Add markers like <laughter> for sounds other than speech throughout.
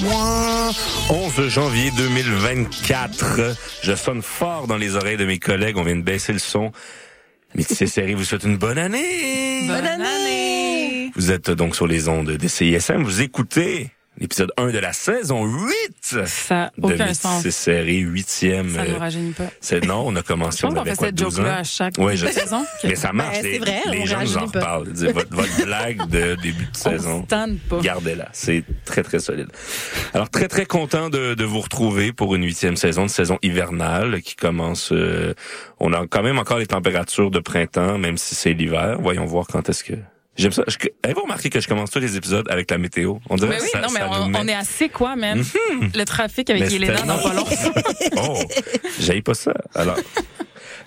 Ouin, 11 janvier 2024. Je sonne fort dans les oreilles de mes collègues. On vient de baisser le son. Métis Série vous souhaite une bonne année. Bonne année! Vous êtes donc sur les ondes de CISM. Vous écoutez l'épisode 1 de la saison 8 Ça de aucun sens. Série, huitième. Ça ne euh, nous rajeunit pas. c'est non, on a commencé, Je pense on qu'on avait fait quoi, cette 12 joke-là ans? à chaque Ouais, je <laughs> saison. Mais ça marche. Ben, c'est les- vrai, les on gens nous en reparlent. Dis, Votre, votre <laughs> blague de début de On saison. Gardez-la. C'est très, très solide. Alors, très, très content de, de vous retrouver pour une huitième saison, de saison hivernale qui commence... euh, on a quand même encore les températures de printemps, même si c'est l'hiver. Voyons voir quand est-ce que... J'aime ça. Je- Avez-vous remarqué que je commence tous les épisodes avec la météo? On dirait Mais oui, ça, non, mais ça on, est assez quoi, même? Le trafic avec Yelena dans pas long. <laughs> oh, j'aille pas ça. Alors,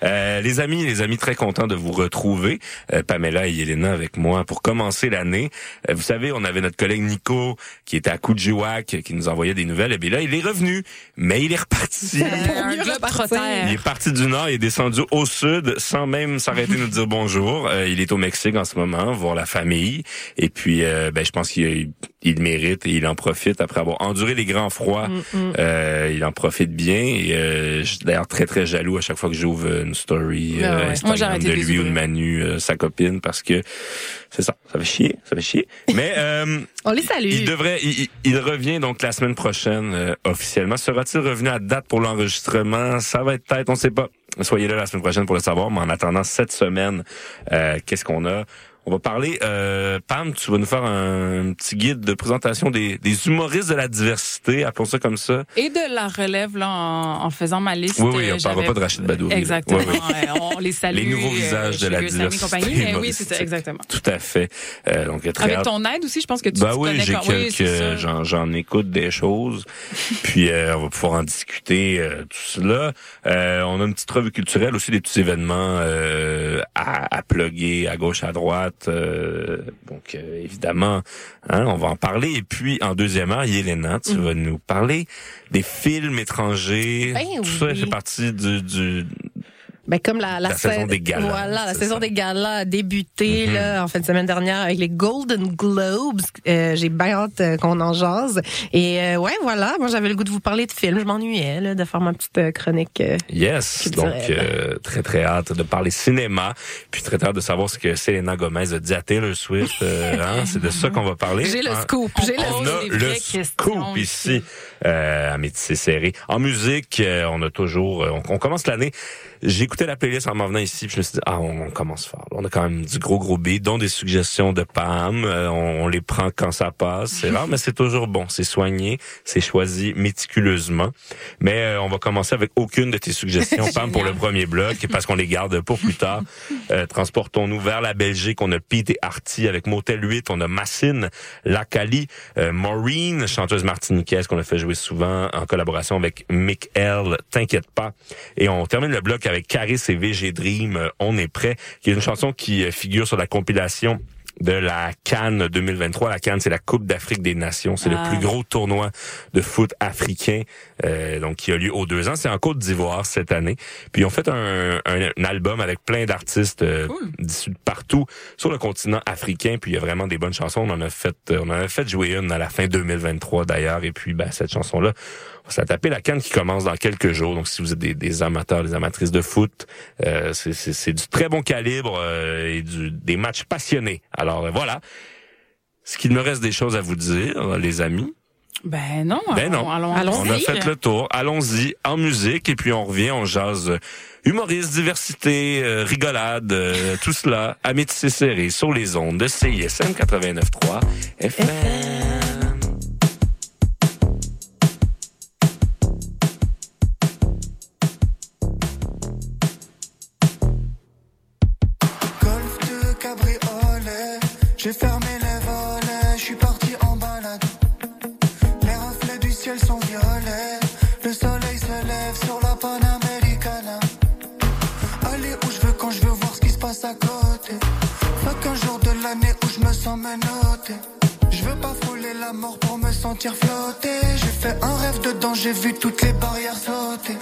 euh, les amis, les amis, très contents de vous retrouver. Euh, Pamela et Yelena avec moi pour commencer l'année. Euh, vous savez, on avait notre collègue Nico qui était à Kujiwak, qui nous envoyait des nouvelles. Et bien là, il est revenu, mais il est reparti. Un. Il est parti du nord, il est descendu au sud sans même s'arrêter de nous dire bonjour. Euh, il est au Mexique en ce moment, voir la famille. Et puis, euh, ben, je pense qu'il il mérite et il en profite après avoir enduré les grands froids. Euh, il en profite bien. Et euh, je suis d'ailleurs très très jaloux à chaque fois que j'ouvre une story Ben euh, ouais. Moi, j'ai Instagram arrêté de lui ou de. Manu, euh, sa copine, parce que c'est ça, ça fait chier, ça fait chier. Mais <laughs> euh, On les salue. il devrait, il, il- revient donc la semaine prochaine euh, officiellement. Sera-t-il revenu à date pour l'enregistrement? Ça va être peut-être, on sait pas. Soyez là la semaine prochaine pour le savoir. Mais en attendant cette semaine, euh, qu'est-ce qu'on a? On va parler. Euh, Pam, tu vas nous faire un, petit guide de présentation des, des humoristes de la diversité, appelons ça comme ça. Et de la relève, là, en, en faisant ma liste. Oui, oui, euh, on parlera j'avais- pas de Rachid Badouri. Exactement. Oui, oui. On les salue. Les nouveaux euh, visages de chez la diversité compagnie. Mais oui, c'est ça, exactement. Tout à fait. Euh, donc très Avec hâte. ton aide aussi, je pense que tu Bah tu oui, j'ai quelques, j'en, j'en écoute des choses. <laughs> Puis euh, on va pouvoir en discuter euh, tout cela. Euh, on a une petite revue culturelle aussi, des petits événements euh, à, à plugger à gauche, à droite. Euh, donc euh, évidemment, hein, on va en parler. Et puis en deuxième heure, Yelena, tu vas nous parler des films étrangers. Ben tout ça fait partie du, du Ben, comme la, La saison sa- des galas, Voilà, la saison ça. des galas a débuté Mhm. là, en fin de semaine dernière avec les Golden Globes. Euh, J'ai bien hâte euh, qu'on en jase. Et euh, ouais, voilà, moi j'avais le goût de vous parler de films. Je m'ennuyais là, de faire ma petite euh, chronique. euh. Yes, donc euh, très très hâte de parler cinéma, puis très très hâte de savoir ce que Selena Gomez a dit à Taylor Swift. <laughs> hein, c'est de ça qu'on va parler. J'ai le Hein, scoop. J'ai le On a le scoop ici euh, à Métis Serré. En musique, on a toujours, on, on commence l'année. Écouté la playlist en m'en venant ici, puis je me suis dit ah on, on commence fort. On a quand même du gros gros beat, dont des suggestions de Pam. Euh, on, on les prend quand ça passe. C'est rare, mais c'est toujours bon. C'est soigné, c'est choisi méticuleusement. Mais euh, on va commencer avec aucune de tes suggestions, <laughs> Pam, pour le premier bloc, parce qu'on les garde pour plus tard. <laughs> Euh, transportons-nous vers la Belgique. On a Pete et Artie avec Motel 8. On a Massine, Lacali, euh, Maureen, chanteuse martiniquaise qu'on a fait jouer souvent en collaboration avec Mick L. T'inquiète pas. Et on termine le bloc avec Caris et VG Dream. euh, On est prêt, qui est une chanson qui euh, figure sur la compilation de la Cannes 2023. La Cannes, c'est la Coupe d'Afrique des Nations. C'est Ah. le plus gros tournoi de foot africain, euh, donc qui a lieu aux deux ans. C'est en Côte d'Ivoire cette année. Puis ils ont fait un, un, un album avec plein d'artistes euh, Cool. d'issus de partout sur le continent africain. Puis il y a vraiment des bonnes chansons. On en a fait, on en a fait jouer une à la fin 2023 d'ailleurs. Et puis ben, cette chanson-là, on va se la taper la Cannes qui commence dans quelques jours. Donc si vous êtes des, des amateurs, des amatrices de foot, euh, c'est- du très bon calibre euh, et du, des matchs passionnés. Alors euh, voilà. Ce qu'il me reste des choses à vous dire, les amis. Ben non. Ben non. Allons, Allons-y. On a fait le tour. Allons-y en musique et puis on revient, on jase humoriste, diversité, euh, rigolade, euh, tout cela à métisser serré sur les ondes de CISM 89.3 FM. J'ai fermé les volets, je suis parti en balade. Les reflets du ciel sont violets. Le soleil se lève sur la Panamericana. Aller où je veux quand je veux voir ce qui se passe à côté. Pas qu'un jour de l'année où je me sens menotté. Je veux pas fouler la mort pour me sentir flotter. J'ai fait un rêve dedans, j'ai vu toutes les barrières sauter.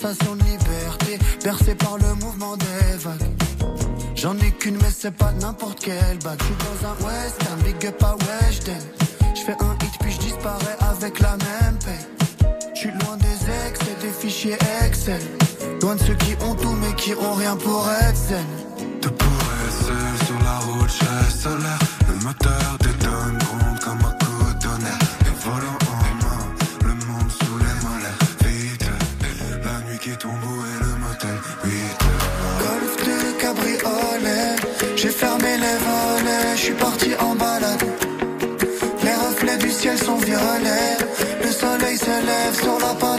Sensation de liberté, bercé par le mouvement des vagues. J'en ai qu'une, mais c'est pas n'importe quelle bague. J'suis dans un western, big up à Weshden. J'fais un hit, puis j'disparais avec la même paix. J'suis loin des ex et des fichiers Excel. Loin de ceux qui ont tout, mais qui ont rien pour être zen. Pourrais seul sur la route, j'ai solaire. Le moteur je suis parti en balade. Les reflets du ciel sont violets. Le soleil se lève sur la Panamericana.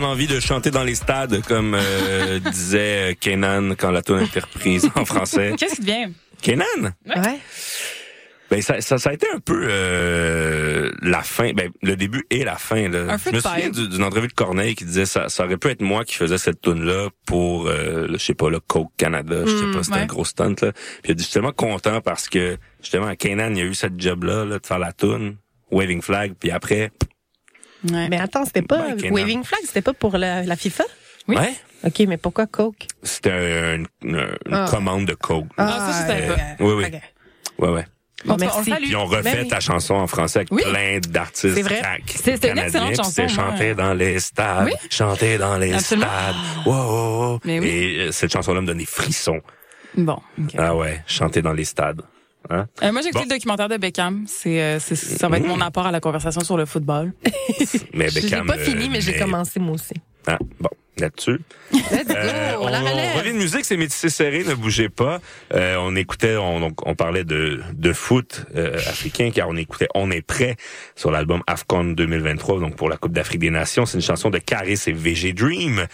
Donne envie de chanter dans les stades, comme euh, <laughs> disait Kenan quand la tune était reprise en français. Qu'est-ce qui devient? Kenan? Ouais. Ben ça, ça, ça a été un peu euh, la fin, ben le début et la fin. Là. Un je me souviens d'une entrevue de Corneille qui disait ça, ça aurait pu être moi qui faisais cette tune là pour, euh, le- je sais pas, le Coke Canada, je sais Mm, pas, c'était ouais. un gros stunt là. Puis il a dit, je suis tellement content parce que justement Kenan il a eu cette job là, là de faire la tune, Waving Flag, puis après, Ouais. Mais attends, c'était pas Ben. Waving Flag, c'était pas pour la, la FIFA? Oui. ouais, OK, mais pourquoi Coke? c'était un- une, une Ah. commande de Coke. Ah, ça, je savais Euh, pas. oui, oui, OK. ouais, ouais. Bon, Merci. Puis on refait Ben ta chanson en français avec Oui. plein d'artistes C'est vrai. C'est- c'était une excellente puis chanson, C'était moi. chanter dans les stades, Oui. chanter dans les Absolument. stades. Wow. Mais oui. Et euh, cette chanson-là me donne des frissons. Bon. Ah ouais, chanter dans les stades. Hein? Euh, moi, j'ai écouté Bon. le documentaire de Beckham. C'est, euh, c'est- ça va être mon apport à la conversation sur le football. <laughs> Mais Je l'ai Beckham, pas euh, fini, mais j'ai mais- commencé moi aussi. Ah, bon, là-dessus. Euh, on, on revient de musique, c'est métissé serré, ne bougez pas. Euh, on écoutait, on, donc, on parlait de, de foot euh, africain, car on écoutait On est prêt sur l'album AFCON 2023, donc pour la Coupe d'Afrique des Nations. C'est une chanson de Caris et VG Dream.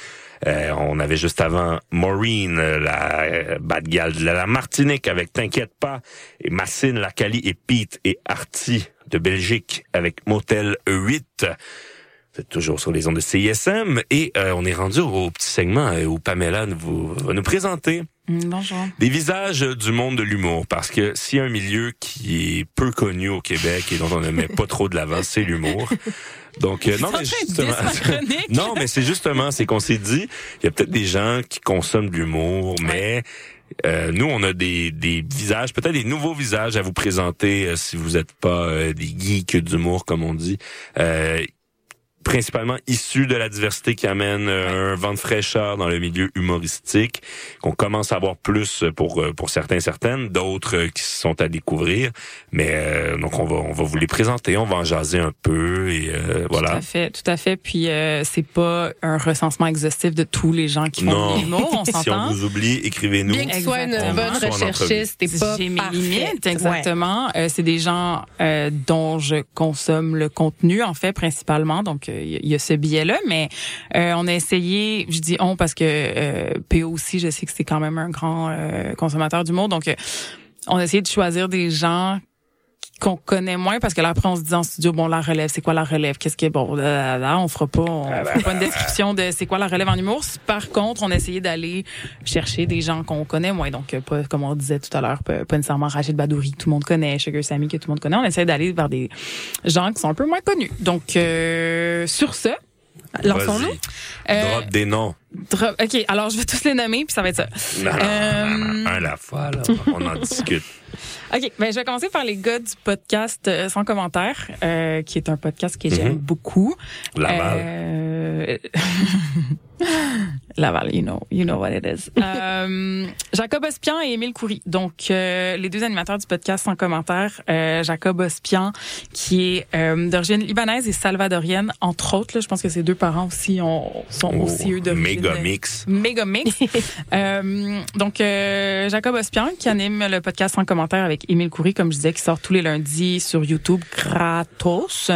Euh, on avait juste avant Maureen, euh, la euh, bad gal de la Martinique avec T'inquiète pas, et Massine, Lacali et Pete et Artie de Belgique avec Motel 8. C'est toujours sur les ondes de CISM et euh, on est rendu au petit segment où Pamela vous, va nous présenter Hum, Bonjour. des visages du monde de l'humour parce que s'il y a un milieu qui est peu connu au Québec et dont on ne met pas trop de l'avant, c'est l'humour. <laughs> Donc euh, <laughs> non mais justement non c'est justement c'est qu'on s'est dit il y a peut-être des gens qui consomment de l'humour mais euh, nous, on a des, des visages, peut-être des nouveaux visages à vous présenter euh, si vous n'êtes pas euh, des geeks d'humour, comme on dit. Euh, principalement issus de la diversité qui amène euh, un vent de fraîcheur dans le milieu humoristique, qu'on commence à avoir plus pour euh, pour certains certaines, d'autres euh, qui sont à découvrir. Mais euh, donc on va on va vous les présenter, on va en jaser un peu et euh, Tout voilà. à fait, tout à fait. Puis euh, c'est pas un recensement exhaustif de tous les gens qui font de l'humour, on <laughs> Si on vous oublie, écrivez-nous. Bien que tu sois une Exactement. bonne Soit recherchiste, t'es pas J'ai mes limites, Ouais. exactement. Euh, c'est des gens euh, dont je consomme le contenu, en fait, principalement. Donc, euh, il y, a- ce biais-là. Mais euh, on a essayé, je dis on parce que euh, PO aussi, je sais que c'est quand même un grand euh, consommateur d'humour. Donc, euh, on a essayé de choisir des gens qu'on connaît moins parce que là après on se dit en studio bon la relève c'est quoi la relève? Qu'est-ce que bon là, là, là, on fera pas on fera pas une description de c'est quoi la relève en humour. Par contre on a essayé d'aller chercher des gens qu'on connaît moins. Donc euh, pas comme on disait tout à l'heure pas, pas nécessairement Rachid Badouri que tout le monde connaît Sugar Sammy que tout le monde connaît. On essaie d'aller vers des gens qui sont un peu moins connus. Donc euh, sur ce Lançons-nous. Euh, Drop des noms. drop- ok alors je vais tous les nommer puis ça va être ça Non, non, Euh, non, non, un à la fois, là. On en discute. <laughs> OK, ben je vais commencer par les gars du podcast euh, Sans commentaire, euh, qui est un podcast que j'aime Mhm. beaucoup. Laval. <laughs> Euh, <laughs> Laval, you know, you know what it is. <laughs> Euh, Jacob Ospian et Émile Coury, donc euh, les deux animateurs du podcast Sans commentaire. Euh, Jacob Ospian, qui est euh, d'origine libanaise et salvadorienne, entre autres. Là, je pense que ses deux parents aussi ont, sont Oh, aussi eux d'origine méga mix. méga mix. <laughs> Euh, donc, euh, Jacob Ospian, qui anime le podcast sans commentaire avec Émile Coury, comme je disais, qui sort tous les lundis sur YouTube gratos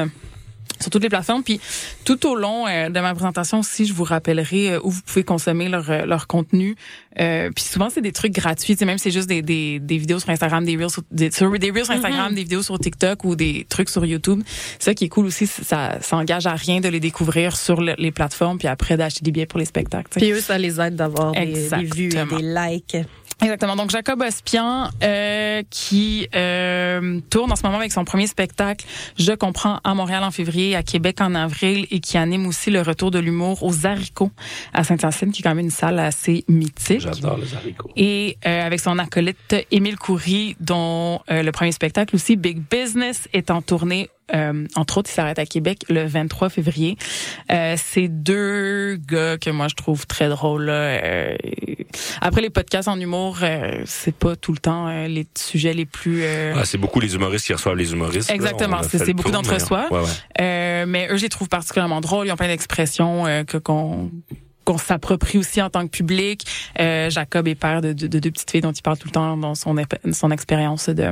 sur toutes les plateformes. Puis tout au long euh, de ma présentation aussi, je vous rappellerai euh, où vous pouvez consommer leur, euh, leur contenu. Euh, puis souvent, c'est des trucs gratuits. Même si c'est juste des, des, des vidéos sur Instagram, des reels sur, des, sur- des reels sur Instagram, des vidéos sur TikTok ou des trucs sur YouTube. Ça qui est cool aussi. Ça, ça engage à rien de les découvrir sur le- les plateformes puis après d'acheter des billets pour les spectacles. tu sais. Puis eux, ça les aide d'avoir des, des vues et des likes. Exactement. Donc Jacob Ospian euh, qui euh, tourne en ce moment avec son premier spectacle Je comprends à Montréal en février, à Québec en avril et qui anime aussi le retour de l'humour aux haricots à Saint-Hyacinthe qui est quand même une salle assez mythique. J'adore les haricots. Et euh, avec son acolyte Émile Coury, dont euh, le premier spectacle aussi, Big Business, est en tournée. Euh, entre autres, il s'arrête à Québec le 23 février. Euh, c'est deux gars que moi je trouve très drôles. là. Euh, après les podcasts en humour, euh, c'est pas tout le temps euh, les sujets les plus. euh, Ah, c'est beaucoup les humoristes qui reçoivent les humoristes. Exactement, c'est- beaucoup d'entre-soi. mais- Ouais, ouais. Euh, mais eux, je les trouve particulièrement drôles. Ils ont plein d'expressions euh, que qu'on qu'on s'approprie aussi en tant que public. Euh, Jacob est père de, de- de deux petites filles dont il parle tout le temps dans son son expérience de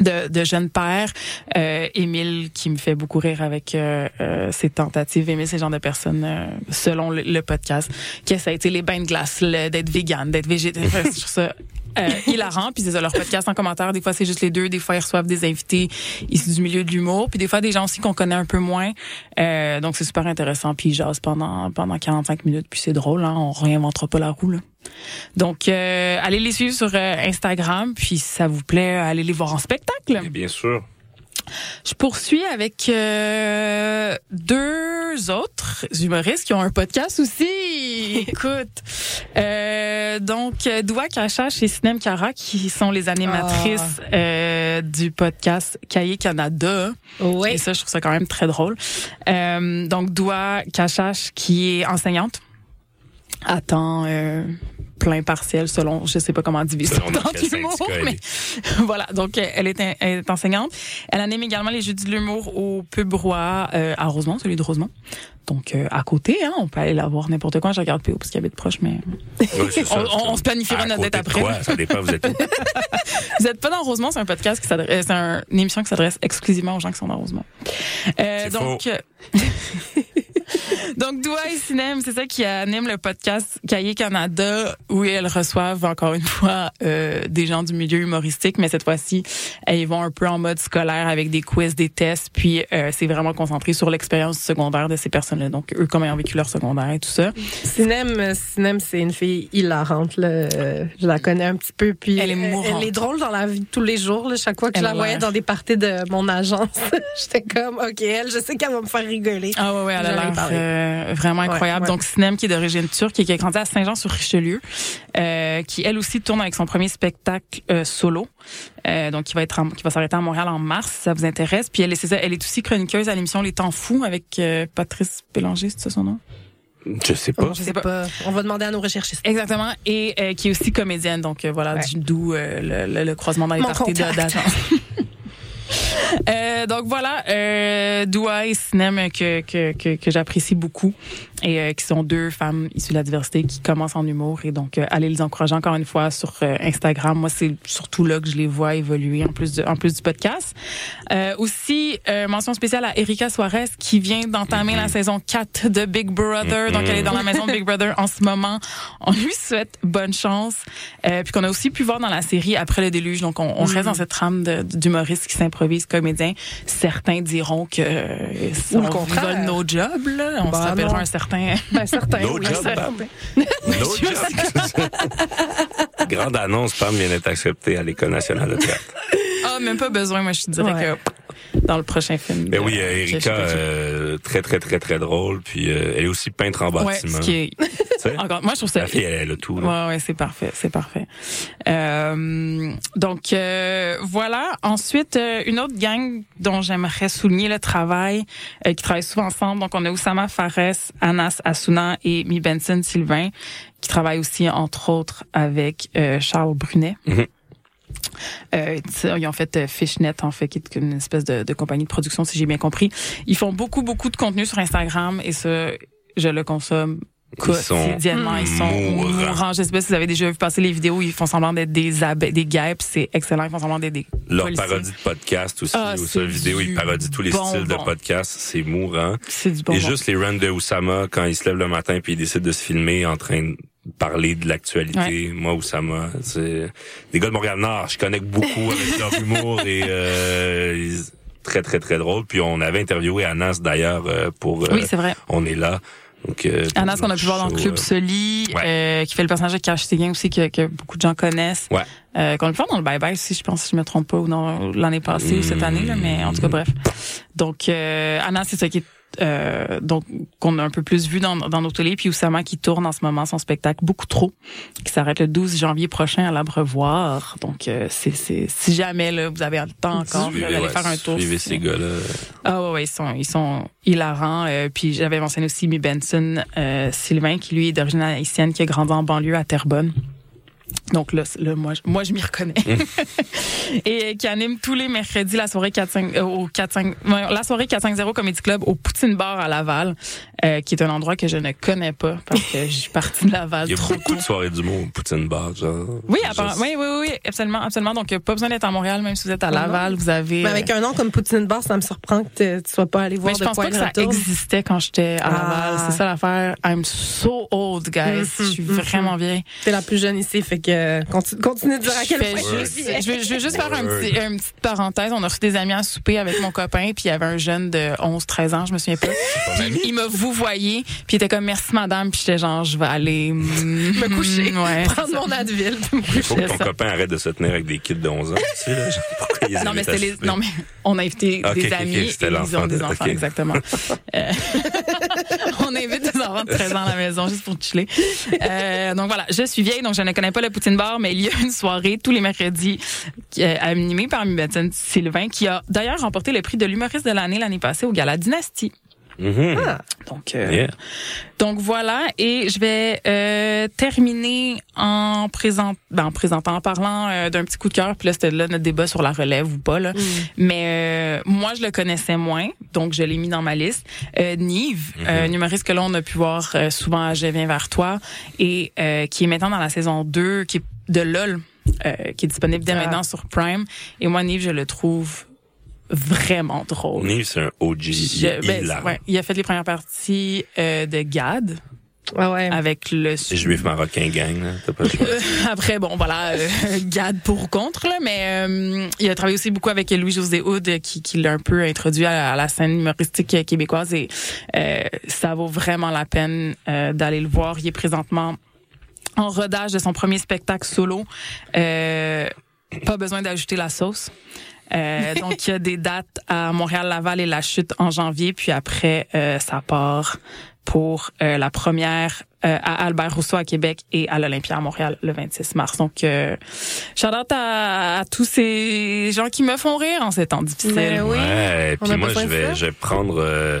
de, de jeune père. Euh, Émile qui me fait beaucoup rire avec euh, euh, ses tentatives. Émile, c'est genre de personne, euh, selon le, le podcast, qui été les bains de glace, d'être vegan, d'être végétarien. je trouve ça euh, hilarant. Puis c'est ça, leur podcast en commentaire, des fois c'est juste les deux, des fois ils reçoivent des invités issus du milieu de l'humour, puis des fois des gens aussi qu'on connaît un peu moins. Euh, donc c'est super intéressant. Puis ils jasent pendant pendant 45 minutes, puis c'est drôle. Hein, on réinventera pas la roue. Là. Donc euh, allez les suivre sur euh, Instagram, puis si ça vous plaît, allez les voir en spectacle. Et bien sûr. Je poursuis avec euh, deux autres humoristes qui ont un podcast aussi. <laughs> Écoute, euh, donc euh, Doua Kachash et Sinem Kara qui sont les animatrices euh, du podcast Cahier Canada. Oui. Et ça, je trouve ça quand même très drôle. Euh, donc Doua Kachash qui est enseignante à temps euh, plein partiel selon je sais pas comment diviser dans l'humour mais <laughs> voilà. Donc euh, elle est, elle est enseignante. Elle anime également les jeudis de l'humour au pub roi euh, à Rosemont celui de Rosemont. Donc euh, à côté hein, on peut aller la voir n'importe quand. Je regarde PO parce qu'il habite proche mais c'est ça, <laughs> On- on- c'est- se planifiera notre côté date de après. quoi? Ça dépend, vous êtes. <laughs> Vous êtes pas dans Rosemont c'est un podcast qui s'adresse c'est un- une émission qui s'adresse exclusivement aux gens qui sont dans Rosemont. Euh, C'est donc euh, <laughs> Donc, Doua et Cinem, c'est ça qui anime le podcast Cahier Canada, où elles reçoivent encore une fois euh, des gens du milieu humoristique, mais cette fois-ci, elles y vont un peu en mode scolaire avec des quiz, des tests, puis euh, c'est vraiment concentré sur l'expérience secondaire de ces personnes-là. Donc, eux, comment ils ont vécu leur secondaire et tout ça. Sinem, Sinem, c'est une fille hilarante. Là. Euh, Je la connais un petit peu. Puis Elle est mourante. Elle est drôle dans la vie de tous les jours. Là. Chaque fois que Elle je la voyais dans des parties de mon agence, <laughs> j'étais comme, OK, elle, je sais qu'elle va me faire rigoler. Ah ouais, ouais, elle a l'air. Euh, vraiment incroyable. ouais. Donc, Sinem, qui est d'origine turque et qui a grandi à Saint-Jean-sur-Richelieu, euh, qui elle aussi tourne avec son premier spectacle euh, solo. Euh, donc, qui va être en- qui va s'arrêter à Montréal en mars, si ça vous intéresse. Puis elle, est- c'est ça, elle est aussi chroniqueuse à l'émission Les Temps Fous avec euh, Patrice Bélanger, c'est ça son nom? Je sais pas. Je sais pas. On va demander à nos recherchistes. Exactement. Et euh, qui est aussi comédienne. Donc euh, voilà, Ouais. du- d'où euh, le, le- le croisement dans les Mon parties d'agence. Euh, donc voilà, euh, Doua et Sinem que, que, que, que j'apprécie beaucoup et euh, qui sont deux femmes issues de la diversité qui commencent en humour et donc euh, allez les encourager encore une fois sur euh, Instagram. Moi c'est surtout là que je les vois évoluer en plus de, en plus du podcast. Euh, aussi euh, mention spéciale à Erika Suarez qui vient d'entamer la saison 4 de Big Brother. Donc elle est dans la maison de Big Brother en ce moment. On lui souhaite bonne chance. Euh, puis qu'on a aussi pu voir dans la série après le déluge. Donc on, on reste dans cette trame d'humoristes qui s'improvisent comédiens. Certains diront que euh, Ou le on contraire. vole nos jobs. Là. On Bah, se rappellera non. un certain. <laughs> Ben, certain, No oui. job, certain. Pam. <laughs> No job. Grande annonce, Pam vient d'être acceptée à l'École nationale de théâtre. Ah, même pas besoin. Moi, je te dirais Ouais. que dans le prochain film. De- oui, euh, Erika, euh, très, très, très, très drôle. Puis euh, elle est aussi peintre en Ouais, bâtiment. ce qui est <laughs> encore. Moi, je trouve ça La fille, elle, elle a tout. là. Ouais, ouais, c'est parfait, c'est parfait. Euh, donc euh, voilà. Ensuite, euh, une autre gang dont j'aimerais souligner le travail, euh, qui travaille souvent ensemble. Donc on a Oussama Fares, Anas Asuna et Mi Benson Sylvain, qui travaillent aussi entre autres avec euh, Charles Brunet. Mhm. Euh, ils ont fait euh, Fishnet, en fait, qui est une espèce de, de compagnie de production, si j'ai bien compris. Ils font beaucoup, beaucoup de contenu sur Instagram et ça, je le consomme Ils sont quotidiennement. Ils sont mourants. Je sais pas si vous avez déjà vu passer les vidéos, ils font semblant d'être des abeilles, des guêpes, c'est excellent. Ils font semblant d'être des Leur policiers. parodie de podcast aussi, Ah, ou sa vidéo, ils parodient tous les styles de podcast. C'est mourant. C'est du bon. Et juste les runs de Oussama, quand il se lève le matin puis il décide de se filmer en train de parler de l'actualité. Moi, Oussama, c'est des gars de Montréal-Nord. Je connecte beaucoup avec leur humour et euh, ils- très, très, très drôle. Puis on avait interviewé Anas d'ailleurs euh, pour euh, Oui, c'est vrai. On est là. Donc, euh, Anas qu'on a pu voir dans le Club euh, Soli, Ouais. euh, qui fait le personnage de Cash Séguin aussi, que, que beaucoup de gens connaissent. Ouais. Euh, qu'on a pu voir dans le Bye Bye aussi, je pense, si je me trompe pas, ou l'année passée ou cette année, là, mais en tout cas, bref. Donc, euh, Anas, c'est ça qui est euh, donc qu'on a un peu plus vu dans, dans nos télés, puis Oussama qui tourne en ce moment son spectacle beaucoup trop, qui s'arrête le 12 janvier prochain à l'Abreuvoir. Donc euh, c'est si jamais là vous avez le temps encore d'aller ouais, faire un tour. Suivez ces gars-là. ah ouais, ouais, ils sont ils sont hilarants. Euh, puis j'avais mentionné aussi Mi Benson, euh, Sylvain qui lui est d'origine haïtienne, qui a grandi en banlieue à Terrebonne. Donc là, là moi, je- moi, je m'y reconnais. <laughs> Et euh, qui anime tous les mercredis la soirée 4-5, euh, au 4-5, ouais, la soirée 450 Comedy Club au Poutine Bar à Laval, euh, qui est un endroit que je ne connais pas parce que je suis partie de Laval <laughs> Il y a trop beaucoup de soirées du monde, Poutine Bar, genre. Oui, apparemment- oui, oui, oui, oui, absolument, absolument. Donc, euh, pas besoin d'être à Montréal, même si vous êtes à Laval, vous avez. Mais euh, avec un nom comme Poutine Bar, ça me surprend que tu sois pas allé voir mais je de pense quoi pas que ça retourne. existait quand j'étais à Laval. Ah. C'est ça l'affaire. I'm so old, guys. Je suis Mhm, vraiment vieille. T'es la plus jeune ici, fait que continue, continue de dire à Je, quel fais point juste, je, vais, je vais juste faire un petit, une petite parenthèse. On a reçu des amis à souper avec mon copain, puis il y avait un jeune de 11, 13 ans, je me souviens pas. Il m'a vous voyez, puis il était comme merci madame, puis j'étais genre je vais aller me <laughs> Me coucher, <laughs> Ouais. prendre mon Advil, Il faut que ton ça. copain arrête de se tenir avec des kids de 11 ans. Tu sais, là, genre, pourquoi <laughs> ils Non mais c'était les souper? non mais on a invité des amis c'était et ils ont des de- enfants exactement. Euh, on invite des enfants de 13 ans à la maison juste pour chiller. Euh, donc voilà, je suis vieille donc je ne connais pas le Poutine Mais il y a une soirée tous les mercredis animée par Mibetson Sylvain qui a d'ailleurs remporté le prix de l'humoriste de l'année l'année passée au Gala Dynastie. Mhm. Donc euh, Yeah. donc voilà, et je vais euh, terminer en, présent, ben, en présentant, en parlant euh, d'un petit coup de cœur. Puis là, c'était là notre débat sur la relève ou pas. Là. Mais euh, moi, je le connaissais moins, donc je l'ai mis dans ma liste. Euh, Nive, euh, un humoriste que là, on a pu voir euh, souvent à Je viens vers toi, et euh, qui est maintenant dans la saison 2, qui est de LOL, euh, qui est disponible dès Ah. maintenant sur Prime. Et moi, Nive, je le trouve vraiment drôle. Nive, c'est un OG. Il Je- ben, ouais, il a fait les premières parties euh, de GAD Ouais, ouais. avec le C'est juif marocain gang, là. T'as pas le choix. <laughs> Après bon voilà euh, <laughs> GAD pour ou contre là mais euh, il a travaillé aussi beaucoup avec Louis José Hood euh, qui, qui l'a un peu introduit à la, à la scène humoristique québécoise et euh, ça vaut vraiment la peine euh, d'aller le voir il est présentement en rodage de son premier spectacle solo euh, pas besoin d'ajouter la sauce euh, donc, il y a des dates à Montréal, Laval et La Chute en janvier, puis après, euh, ça part pour euh, la première euh, à Albert Rousseau à Québec et à l'Olympia à Montréal le 26 mars. Donc, euh, shout à, à tous ces gens qui me font rire en ces temps difficiles. Ben oui. Ouais, on puis moi je vais ça. je vais prendre euh,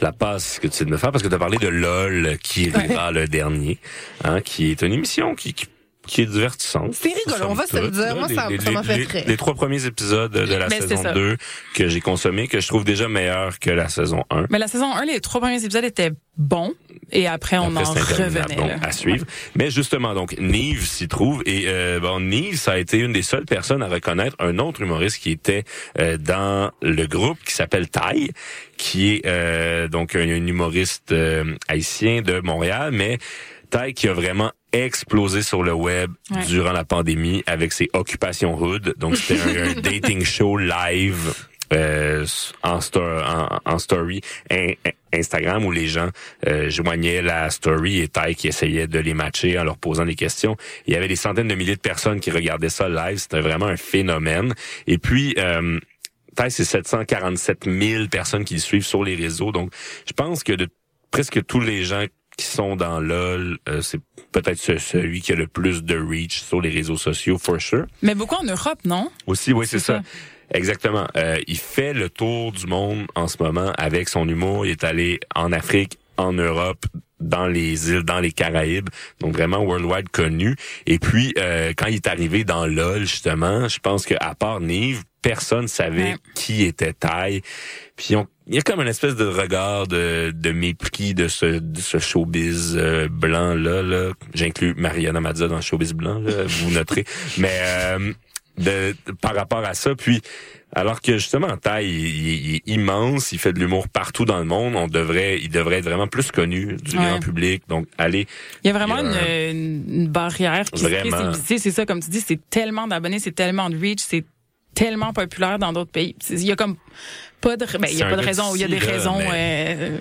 la passe que tu sais de me faire parce que tu as parlé de LOL qui rira le dernier, hein, qui est une émission qui, qui qui est divertissante. C'est rigolo, on va se le dire. là. Moi, Les- ça- les- ça m'a fait les- rire. Les trois premiers épisodes de la Mais saison ça. 2 que j'ai consommé, que je trouve déjà meilleurs que la saison 1. Mais la saison 1, les trois premiers épisodes étaient bons et après, on Après, en revenait. donc, à suivre. Mais justement, donc Nive s'y trouve et euh, bon, Nive, ça a été une des seules personnes à reconnaître un autre humoriste qui était euh, dans le groupe qui s'appelle Taille, qui est euh, donc un, un humoriste euh, haïtien de Montréal, mais Taille qui a vraiment explosé sur le web Ouais. durant la pandémie avec ses occupations hood. Donc c'était un, un <laughs> dating show live euh, en, sto- en, en story in- Instagram où les gens euh, joignaient la story et Ty qui essayait de les matcher en leur posant des questions. Il y avait des centaines de milliers de personnes qui regardaient ça live. C'était vraiment un phénomène. Et puis euh, Ty, c'est 747 000 personnes qui le suivent sur les réseaux. Donc, je pense que de presque tous les gens qui sont dans LOL, euh, c'est peut-être ce- celui qui a le plus de reach sur les réseaux sociaux, for sure. Mais beaucoup en Europe, non? Aussi, oui, c'est ça. ça. Exactement. Euh, il fait le tour du monde en ce moment avec son humour. Il est allé en Afrique, en Europe, dans les îles, dans les Caraïbes, donc vraiment worldwide connu. Et puis, euh, quand il est arrivé dans LOL, justement, je pense que à part Nive, personne savait Ouais. qui était Taille. Puis on- il y a comme une espèce de regard de, de mépris de ce, de ce showbiz euh, blanc là. là. J'inclus Mariana Mazza dans le showbiz blanc, là, <laughs> vous noterez. Mais euh, de, par rapport à ça, puis alors que justement Taille, il, il- il est immense, il fait de l'humour partout dans le monde. On devrait, il devrait être vraiment plus connu du Ouais. grand public. Donc allez, Il y a vraiment une, une- barrière qui. Vraiment. C'est ça, comme tu dis, c'est tellement d'abonnés, c'est tellement de reach, c'est tellement populaire dans d'autres pays. Il y a comme pas de, ben, il y a pas de raison, il y a des là, raisons. mais- euh,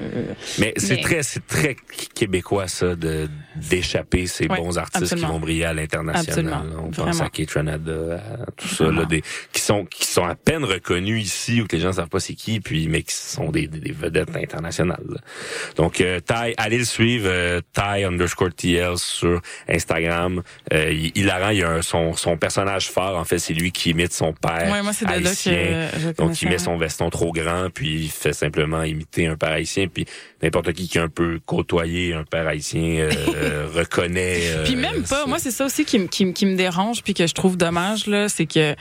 Mais c'est Mais- très, c'est très québécois ça de d'échapper ces bons artistes absolument. qui vont briller à l'international. On pense à Kate Ranada, à tout ça, là, des, qui sont qui sont à peine reconnus ici ou que les gens savent pas c'est qui, puis mais qui sont des, des, vedettes internationales. là. Donc euh, Ty, allez le suivre, euh, Ty underscore TL sur Instagram. Euh, il, hilarant, il a un- son son personnage fort en fait, c'est lui qui imite son père. Ouais, moi, que haïtien. je Donc il met son veston trop grand, puis il fait simplement imiter un père haïtien, puis n'importe qui qui a un peu côtoyé un père haïtien <laughs> euh, reconnaît. euh, Puis même pas. Moi, c'est ça aussi qui, me- qui, me- qui me dérange puis que je trouve dommage là, c'est que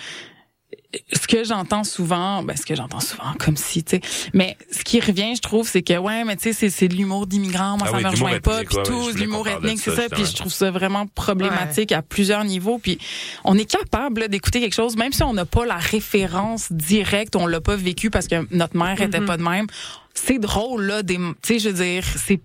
ce que j'entends souvent, ben ce que j'entends souvent comme si, tu sais, mais ce qui revient, je trouve, c'est que ouais, mais tu sais, c'est c'est de l'humour d'immigrants, moi Ah ça oui, me rejoint pas, puis ouais, tout, l'humour ethnique, c'est ça, puis je trouve ça vraiment problématique à plusieurs niveaux, puis on est capable là, d'écouter quelque chose, même si on n'a pas la référence directe, on l'a pas vécu parce que notre mère était Mm-hmm. pas de même. C'est drôle là, des, tu sais, je veux dire, c'est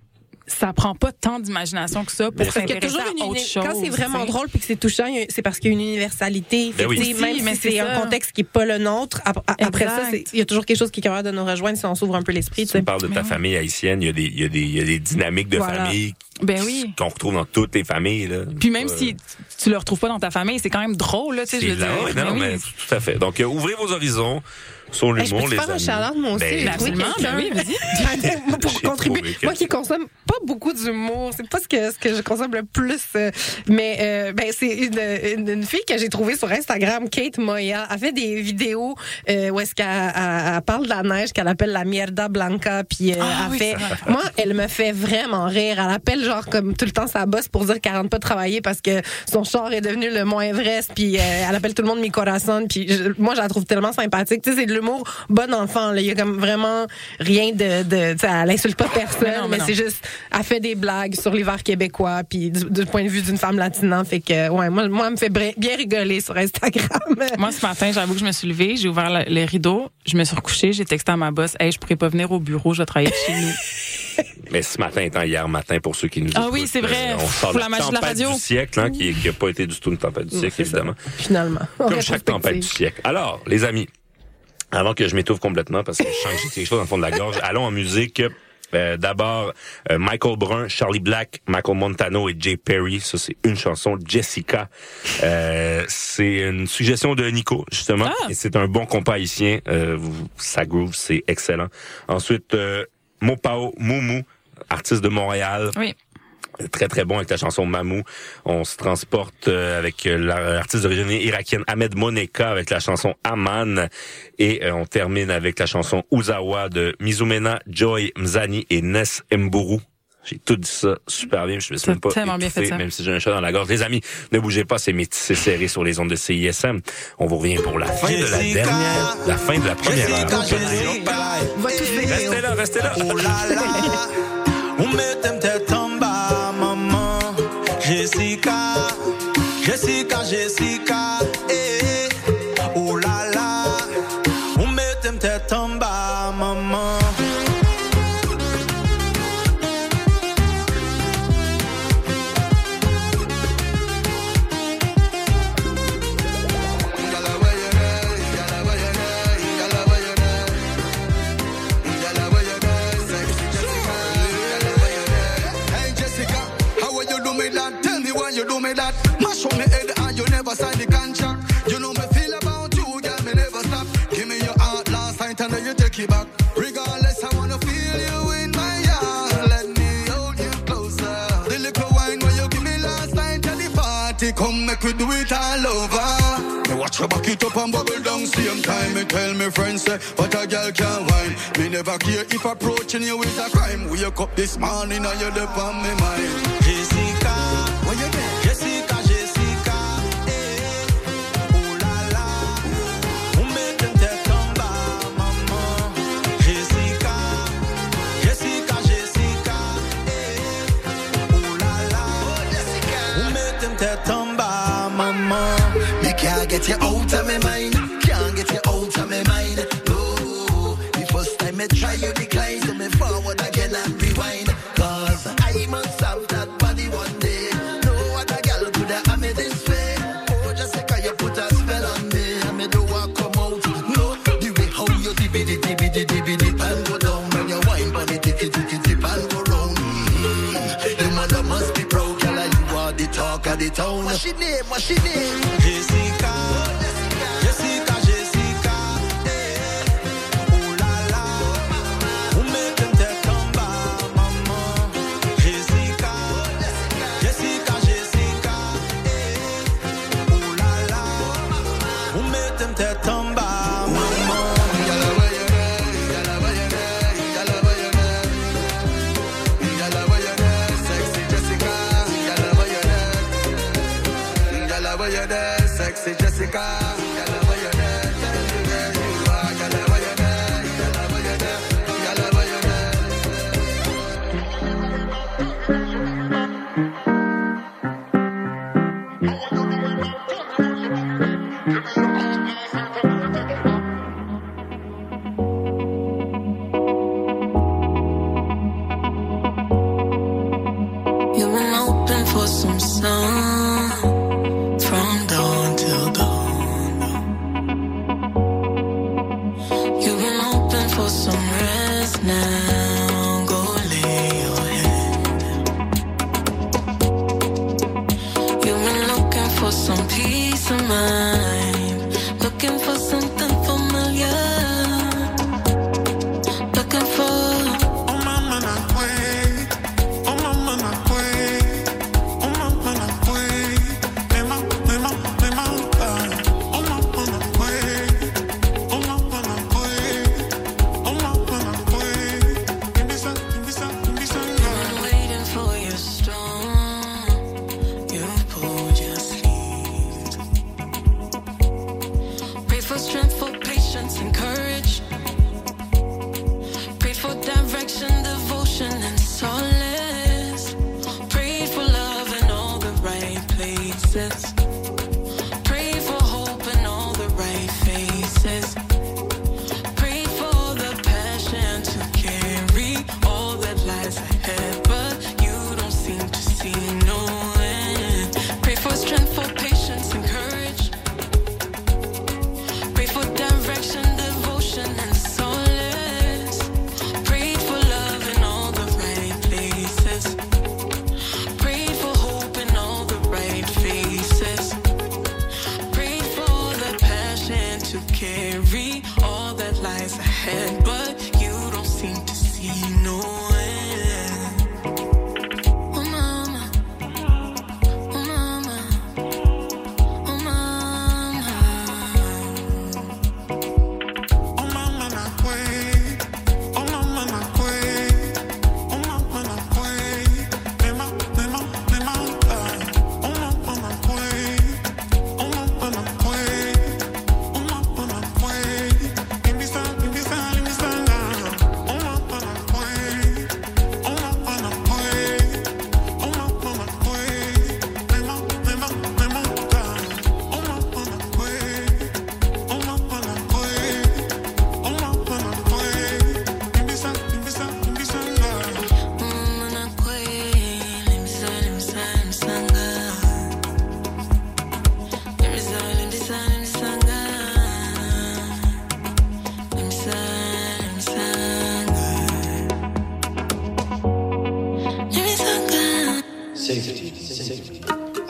ça prend pas tant d'imagination que ça pour Parce Parce qu'il y a s'intéresser toujours à une autre chose. quand c'est vraiment drôle puis que c'est touchant, c'est parce qu'il y a une universalité. Ben oui. même mais si c'est c'est un contexte qui est pas le nôtre, après Exact. ça, il y a toujours quelque chose qui est capable de nous rejoindre si on s'ouvre un peu l'esprit. Si tu parles de ta famille haïtienne, il y a des, il y a des, il y a des dynamiques de Voilà. famille Ben oui. qu'on retrouve dans toutes les familles. Là. Puis même Euh, si tu le retrouves pas dans ta famille, c'est quand même drôle, là, tu sais, je veux dire. non, Mais mais oui. tout à fait. Donc, euh, ouvrez vos horizons sur Hey, je l'humour, peux les faire un shout-out, moi aussi? Ben, absolument, quelqu'un- ben oui, Moi, <laughs> pour contribuer. Moi qui consomme pas beaucoup d'humour, c'est pas ce que ce que je consomme le plus, euh, mais euh, ben c'est une, une, une fille que j'ai trouvée sur Instagram, Kate Moya, a fait des vidéos euh, où est-ce qu'elle elle- elle parle de la neige qu'elle appelle la mierda blanca, puis euh, Ah elle oui, fait. ça. Moi, elle me fait vraiment rire. Elle appelle genre comme tout le temps sa bosse pour dire qu'elle rentre pas travailler parce que son char est devenu le moins Everest, puis euh, elle appelle tout le monde mi corazon, puis je- moi je la trouve tellement sympathique. Tu sais, c'est de l'humour bon enfant. Là. Il y a comme vraiment rien de, de elle insulte pas personne, <laughs> Mais non, mais mais, non. c'est juste, elle fait des blagues sur l'hiver québécois, puis du, du point de vue d'une femme latine, fait que ouais, moi, moi, elle me fait bien rigoler sur Instagram. <laughs> Moi, ce matin, j'avoue que je me suis levée, j'ai ouvert le- les rideaux, je me suis recouchée, j'ai texté à ma boss, hey, je pourrais pas venir au bureau, je vais travailler de chez nous. <laughs> Mais ce matin étant hier matin pour ceux qui nous Ah écoutent, oui, c'est vrai. euh, on sort Pour la magie de la tempête radio. du siècle, hein, qui, qui a pas été du tout une tempête du siècle, évidemment. Finalement. Comme chaque tempête du siècle. Alors, les amis, avant que je m'étouffe complètement parce que je sens que j'ai quelque chose dans le fond de la gorge, allons en musique. Euh, D'abord, euh, Michael Brun, Charlie Black, Michael Montano et Jay Perry. Ça, c'est une chanson. Jessica. Euh, c'est une suggestion de Nico, justement. Ah. Et c'est un bon compas haïtien. Euh, sa groove, c'est excellent. Ensuite, euh, Mopao Moumou, artiste de Montréal. Oui. Très très bon avec la chanson Mamou. On se transporte euh, avec euh, la- l'artiste d'origine irakienne Ahmed Moneka avec la chanson Aman et euh, on termine avec la chanson Uzawa de Mizumena, Joy Mzani et Ness Mburu. J'ai tout dit ça super bien, je me suis même pas tellement bien étouffé, fait ça. même si j'ai un chat dans la gorge. Les amis, ne bougez pas, c'est métissé serré sur les ondes de CISM. On vous revient pour la fin de la dernière, la fin de la première Jessica, heure. Jessica. On va tous veiller. Restez là, restez là. Oh la la, <laughs> Jessica, Jessica, you take it back. Regardless, I wanna feel you in my heart. Let me hold you closer. The little wine when you give me last night at the party, come make we do it all over. Me watch you back it up and bubble down same time. Me tell me friends say, but a girl can't wine. Me never care if approaching you is a crime. Wake up this morning and you're up on me mind. Jessica, Where you? Jessica, Jessica, get you out of my mind. Can't get you out of my mind. No, the first time I try you decline, so me forward again and rewind. Cause I must have that body one day. No other girl could have had me this way. Oh, just like you put a spell on me, and me do I come out. No, the way how you dip it, dip and go down when you wine, but dip dip dip and go round. Mm, mother must be proud, girl, you are the talk of the town. What's your name? What's your name? God.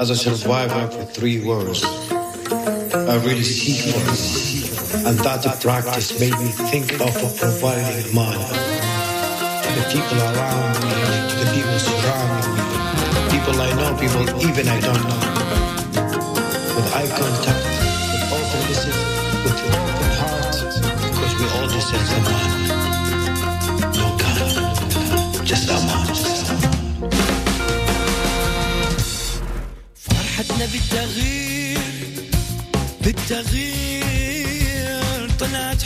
As a survivor for three wars, I really seek for. And that practice made me think of providing mine. The people around me, to the people surrounding me, people I know, people even I don't know. With eye contact, with openness.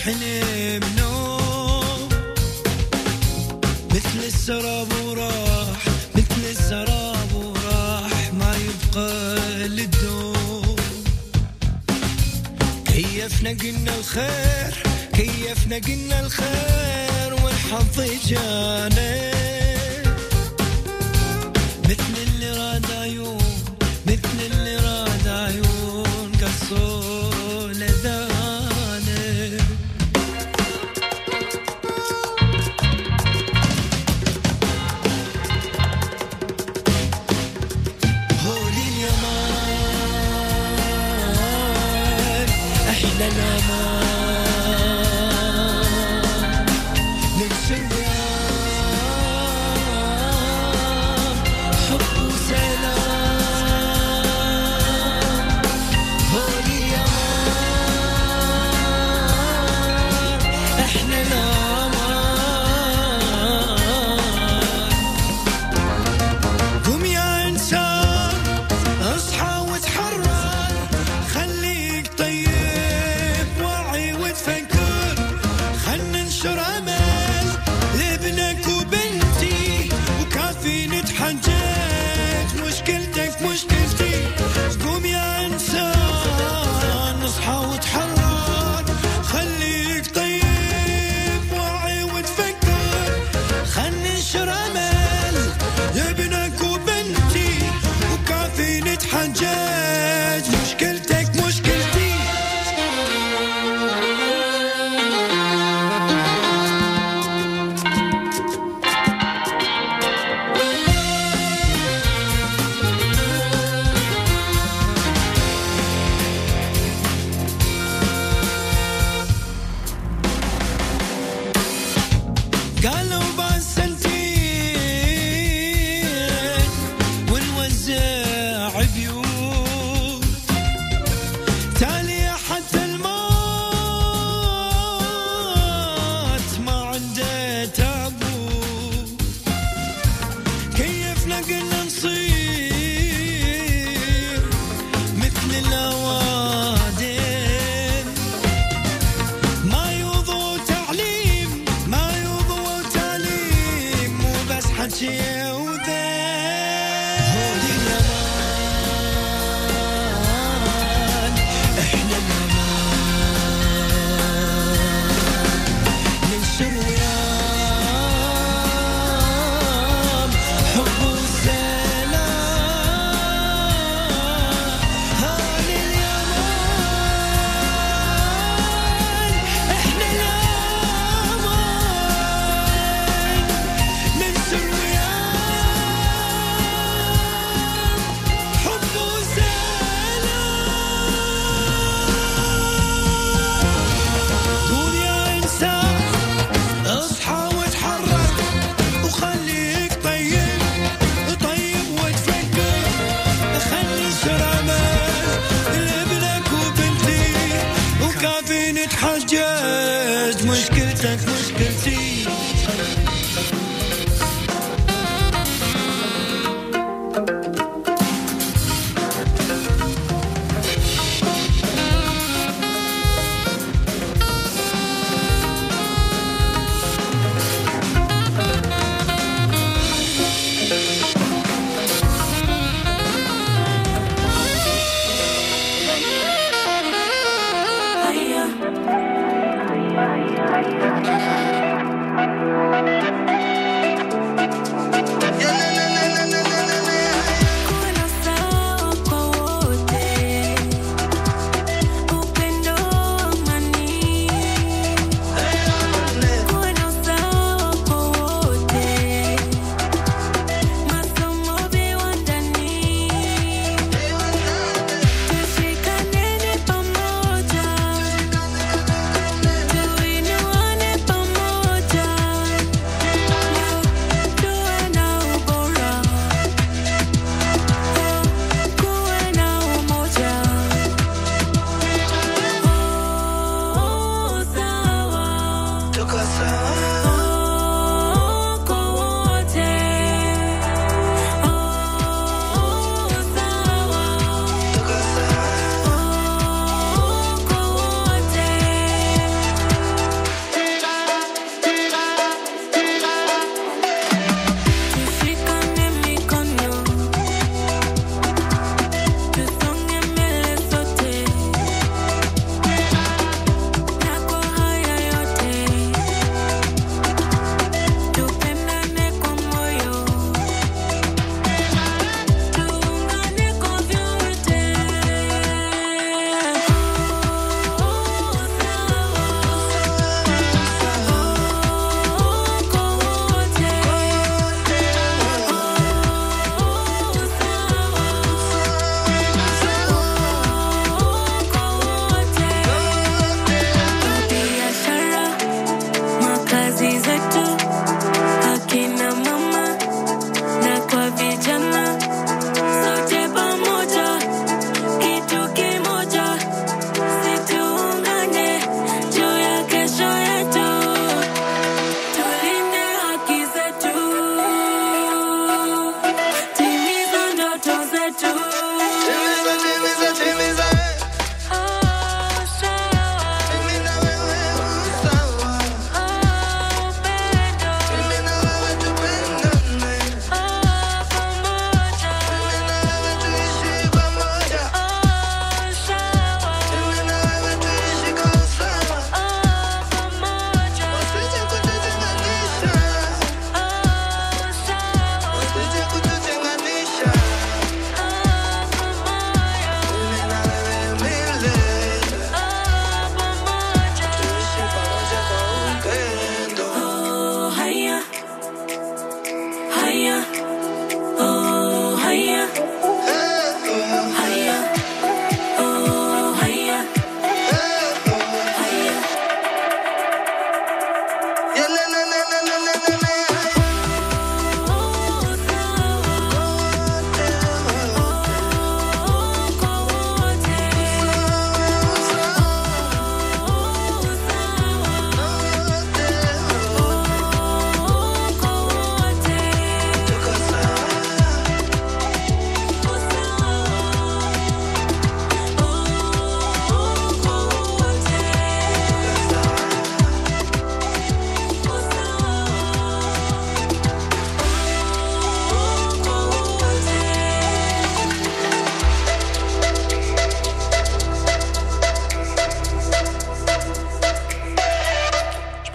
حنين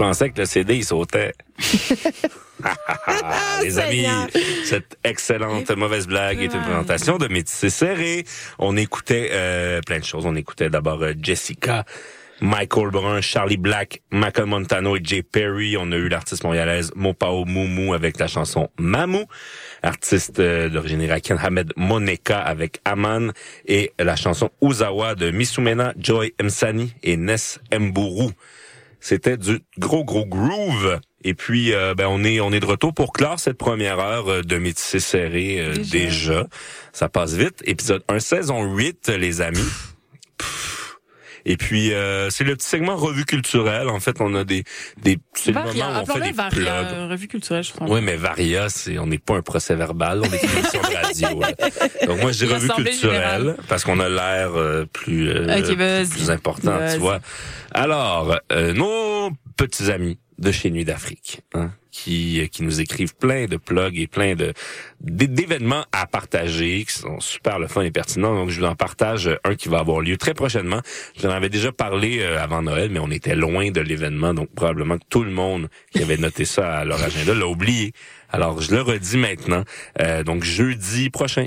pensais que le CD, il sautait. <laughs> Les amis, cette excellente mauvaise blague est une présentation de Métissé Serré. On écoutait euh, plein de choses. On écoutait d'abord euh, Jessica, Michael Brun, Charlie Black, Michael Montano et Jay Perry. On a eu l'artiste montréalaise Mopao Moumou avec la chanson Mamou. Artiste euh, d'origine irakienne Hamed Moneka avec Aman et la chanson Uzawa de Misumena, Joy Msani et Ness Mbourou. C'était du gros gros groove. Et puis euh, ben on est on est de retour pour clore cette première heure euh, de métissé serré euh, déjà. Ça passe vite. Épisode 1 saison 8 les amis. Et puis euh, c'est le petit segment revue culturelle. En fait, on a des des c'est le moment où on fait des Varia, plugs. euh, revue culturelle, je. Oui, mais Varia, c'est on n'est pas un procès verbal, on est une émission de radio. là. <laughs> Donc moi, dis revue culturelle générale. parce qu'on a l'air euh, plus euh, vas-y. plus important, tu vois. Alors, euh, nos petits amis de chez Nuit d'Afrique, hein, qui qui nous écrivent plein de plugs et plein de d'événements à partager qui sont super le fun et pertinents. Donc je vous en partage un qui va avoir lieu très prochainement. J'en avais déjà parlé euh, avant Noël, mais on était loin de l'événement, donc probablement que tout le monde qui avait noté ça à leur agenda l'a oublié. Alors je le redis maintenant. Euh, donc jeudi prochain,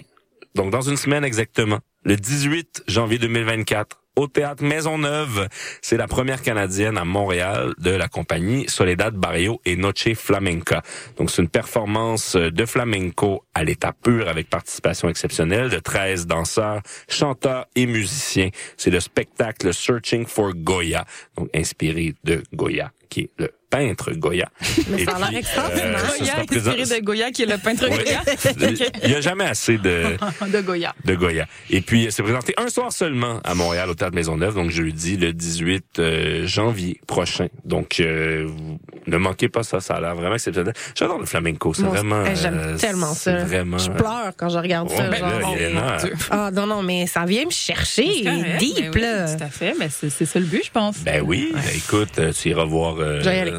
donc dans une semaine exactement, le 18 janvier 2024, au théâtre Maisonneuve. C'est la première canadienne à Montréal de la compagnie Soledad Barrio et Noche Flamenca. Donc c'est une performance de flamenco à l'état pur avec participation exceptionnelle de 13 danseurs, chanteurs et musiciens. C'est le spectacle Searching for Goya, donc inspiré de Goya, qui est le peintre Goya. Mais ça a l'air extraordinaire. euh, Goya, inspiré de Goya, qui est le peintre. Goya. <laughs> <laughs> Il y a jamais assez de de Goya. de Goya. Et puis, c'est présenté un soir seulement à Montréal, au Théâtre Maisonneuve, donc jeudi, le 18 euh, janvier prochain. Donc, euh, vous ne manquez pas ça, ça a l'air vraiment exceptionnel. J'adore le flamenco, c'est vraiment... eh, J'aime euh, tellement ça. Vraiment... Je pleure quand je regarde Ouais, ça. ben genre. là, Dieu. Ah non, non, mais ça vient me chercher. Correct, Deep, ben oui, là. Tout à fait, mais c'est c'est ça le but, je pense. Ben oui, ben écoute, tu iras voir...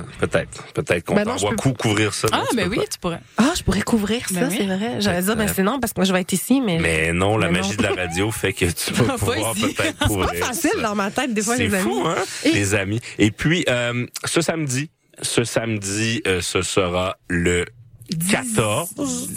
euh. Peut-être, peut-être qu'on Ben peux- coup couvrir ça. ah, non, tu ben oui, pas. tu pourrais. Ah, je pourrais couvrir ça, Ben oui. c'est vrai. J'allais dire, ben c'est non, parce que moi, je vais être ici, mais. Mais non, la Mais non. magie de la radio fait que tu vas <laughs> pouvoir peut-être c'est couvrir pas facile ça. dans ma tête, des fois, C'est les amis. fou, hein, Et- les amis. Et puis, euh, ce samedi, ce samedi, euh, ce sera le 14.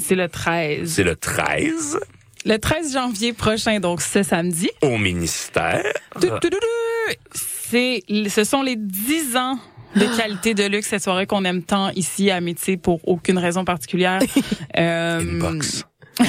C'est le 13. C'est le 13 Le 13 janvier prochain, donc ce samedi. au ministère. Tout, tout, tout, tout. C'est, ce sont les 10 ans de qualité de luxe, cette soirée qu'on aime tant ici à Métier pour aucune raison particulière. <laughs> Euh, Inbox. <laughs>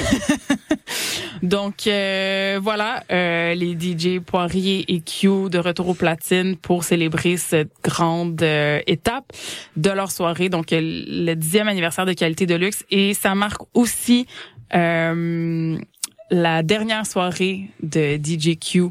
Donc euh, voilà, euh, les DJ Poirier et Q de retour au platine pour célébrer cette grande euh, étape de leur soirée, donc euh, le dixième anniversaire de qualité de luxe, et ça marque aussi euh, la dernière soirée de DJ Q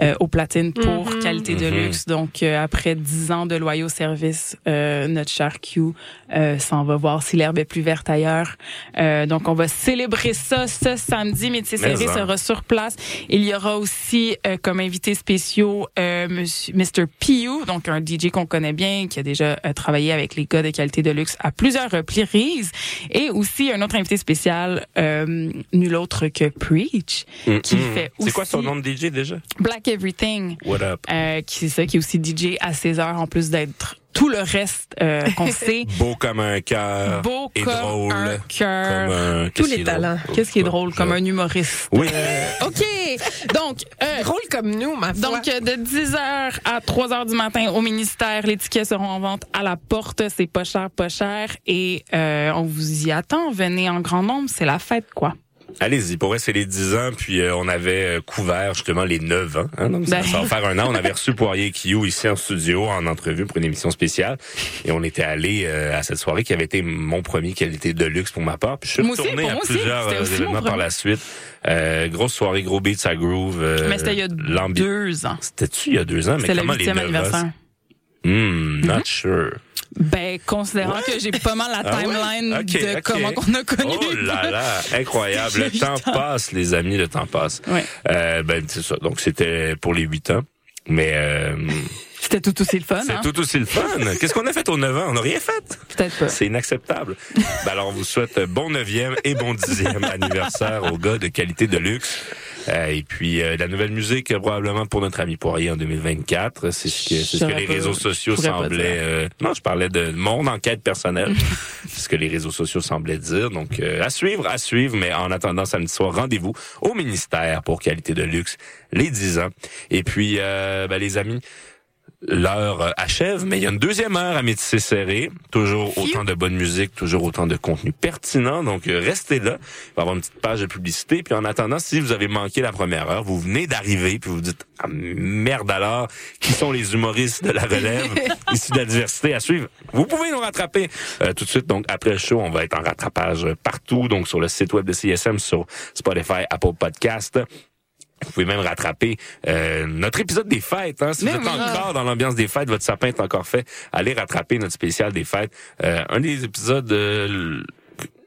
euh, au platine pour Mhm. qualité de Mhm. luxe. Donc euh, après dix ans de loyaux services, euh, notre cher Q euh, s'en va voir si l'herbe est plus verte ailleurs. Euh, donc on va célébrer ça ce samedi. Métier Mais serré en. sera sur place. Il y aura aussi euh, comme invité spéciaux euh, monsieur, Mr. Piu, donc un DJ qu'on connaît bien, qui a déjà euh, travaillé avec les gars de qualité de luxe à plusieurs reprises, et aussi un autre invité spécial, euh, nul autre que Preach, qui Mm-mm. fait C'est quoi son aussi- nom de DJ déjà? Black Everything, What up? euh, qui c'est ça, qui est aussi DJ à 16 heures en plus d'être tout le reste euh, qu'on <laughs> sait. Beau comme un cœur. Beau et comme drôle. un cœur. Comme un- Tous les qui est drôle? talents. Qu'est-ce qui est drôle Je- comme un humoriste? Oui. Euh, OK. Donc, euh, Drôle comme nous, ma foi. donc de 10h à 3h du matin au ministère, les tickets seront en vente à la porte, c'est pas cher, pas cher et euh, on vous y attend, venez en grand nombre, c'est la fête quoi. Allez-y, pour vrai, c'est les 10 ans, puis euh, on avait euh, couvert justement les 9 ans. Hein, donc ça, Ben. ça va faire un an. On avait reçu Poirier et Kiyou ici en studio, en entrevue pour une émission spéciale. Et on était allé euh, à cette soirée qui avait été mon premier qualité de luxe pour ma part. Puis je suis Moi retourné à plusieurs aussi événements par la suite. Euh, grosse soirée, gros beats à groove. Mais c'était il y a deux ans. C'était-tu il y a deux ans? Mais C'était le comment les huitième 9 ans? anniversaire. Hmm, not sure. Ben, considérant que j'ai pas mal la Ah ouais? timeline de comment qu'on a connu. Oh là là, incroyable. Le <laughs> temps passe, les amis, le temps passe. Ouais. Euh, ben, c'est ça. Donc, c'était pour les huit ans. Mais euh, C'était tout aussi le fun, c'est hein? tout aussi le fun. <laughs> Qu'est-ce qu'on a fait aux 9 ans? On n'a rien fait. Peut-être pas. C'est inacceptable. Ben alors, on vous souhaite bon neuvième et bon dixième anniversaire aux gars de qualité de luxe. Euh, et puis, euh, la nouvelle musique, probablement pour notre ami Poirier en 2024. C'est ce que, c'est ce que les réseaux sociaux semblaient... euh, non, je parlais de mon enquête personnelle. <laughs> c'est ce que les réseaux sociaux semblaient dire. Donc, euh, à suivre, à suivre. Mais en attendant samedi soir, rendez-vous au ministère pour qualité de luxe, les 10 ans. Et puis, euh, ben, les amis... L'heure achève, mais il y a une deuxième heure à métisser serré. Toujours autant de bonne musique, toujours autant de contenu pertinent. Donc, euh, restez là. Il va y avoir une petite page de publicité. Puis en attendant, si vous avez manqué la première heure, vous venez d'arriver, puis vous vous dites, ah, merde alors, qui sont les humoristes de la relève <laughs> ici de la diversité à suivre? Vous pouvez nous rattraper euh, tout de suite. Donc, après le show, on va être en rattrapage partout. Donc, sur le site web de CSM, sur Spotify, Apple Podcast. Vous pouvez même rattraper euh, notre épisode des fêtes. Hein. Si Mais vous êtes oui. encore dans l'ambiance des fêtes, votre sapin est encore fait, allez rattraper notre spécial des fêtes. Euh, un des épisodes... euh,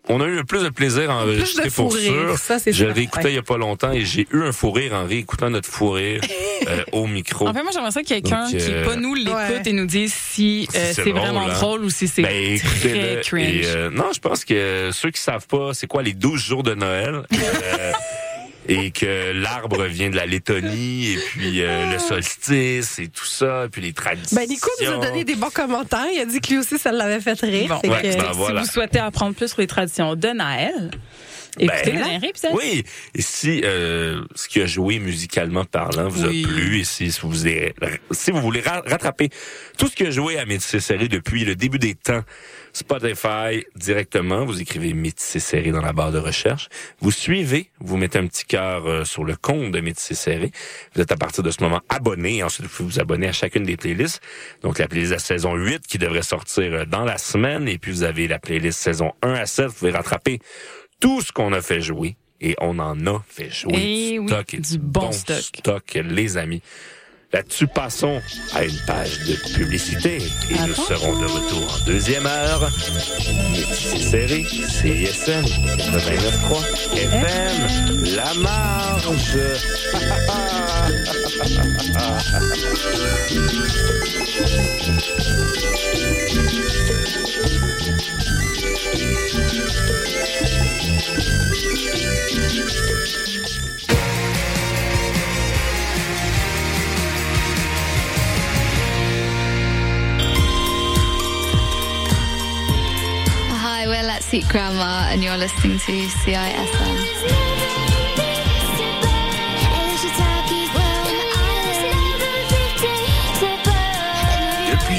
on a eu le plus de plaisir à enregistrer pour sûr. ça, c'est Je réécoutais il y a pas longtemps et j'ai eu un fou rire en réécoutant notre fou rire <laughs> euh, au micro. En fait, moi, j'aimerais ça que quelqu'un Donc, qui euh, pas nous l'écoute Ouais. et nous dise si euh, Si c'est vraiment drôle, hein. drôle ou si c'est Ben, très cringe. Et, euh, non, je pense que ceux qui savent pas, c'est quoi les 12 jours de Noël? <laughs> et que l'arbre vient de la Lettonie, et puis euh, le solstice, et tout ça, puis les traditions. Ben, Nico nous a donné des bons commentaires. Il a dit que lui aussi, ça l'avait fait rire. Bon, ouais, que- ben, voilà. Si vous souhaitez apprendre plus sur les traditions de Noël, écoutez Ben, dernier épisode. Oui, et si euh, ce qui a joué musicalement parlant vous Oui. a plu, et si vous, avez- si vous voulez ra- rattraper tout ce qui a joué à Métis Serré depuis le début des temps, Spotify directement, vous écrivez Métis Serré dans la barre de recherche, vous suivez, vous mettez un petit cœur euh, sur le compte de Métis Serré, vous êtes à partir de ce moment abonné, et ensuite vous pouvez vous abonner à chacune des playlists, donc la playlist de la saison 8 qui devrait sortir euh, dans la semaine, et puis vous avez la playlist saison 1 à 7, vous pouvez rattraper tout ce qu'on a fait jouer. Et on en a fait jouer Eh du oui, stock et du bon stock. stock, les amis. Là-dessus, passons à une page de publicité et nous serons de retour en deuxième heure. C'est série, CISM, 89.3, FM, La Marge. <laughs> Grandma, and you're listening to CISM.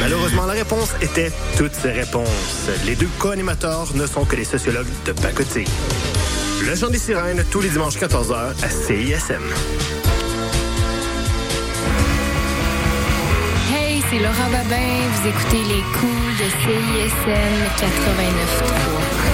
Malheureusement, la réponse était toutes ces réponses. Les deux co-animateurs ne sont que des sociologues de pacotille. Le chant des sirènes, tous les dimanches 14h à CISM. Hey, c'est Laura Babin. Vous écoutez les coups de CISM 89.3.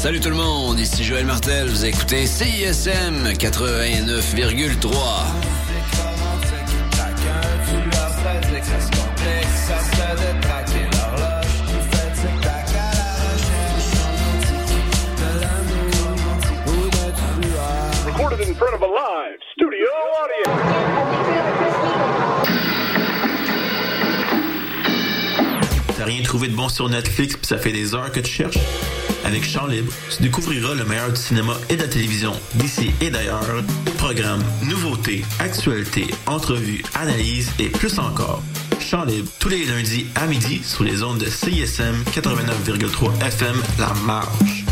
Salut tout le monde, ici Joël Martel, vous écoutez CISM 89,3. Recorded in front of a live studio T'as rien trouvé de bon sur Netflix puis ça fait des heures que tu cherches? Avec Chant Libre, tu découvriras le meilleur du cinéma et de la télévision d'ici et d'ailleurs. Programmes, nouveautés, actualités, entrevues, analyses et plus encore. Chant Libre, tous les lundis à midi sur les ondes de CISM 89,3 FM La Marge.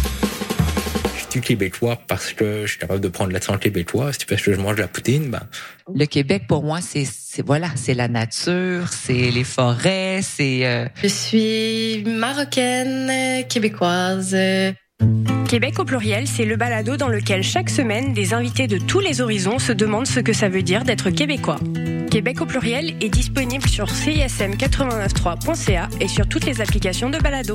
Québécois parce que je suis capable de prendre l'accent québécois. Si parce que je mange de la poutine, ben, Le Québec, pour moi, c'est c'est- voilà, c'est la nature, c'est les forêts, c'est euh, Je suis marocaine, québécoise. Québec au pluriel, c'est le balado dans lequel chaque semaine, des invités de tous les horizons se demandent ce que ça veut dire d'être québécois. Québec au pluriel est disponible sur cism893.ca et sur toutes les applications de balado.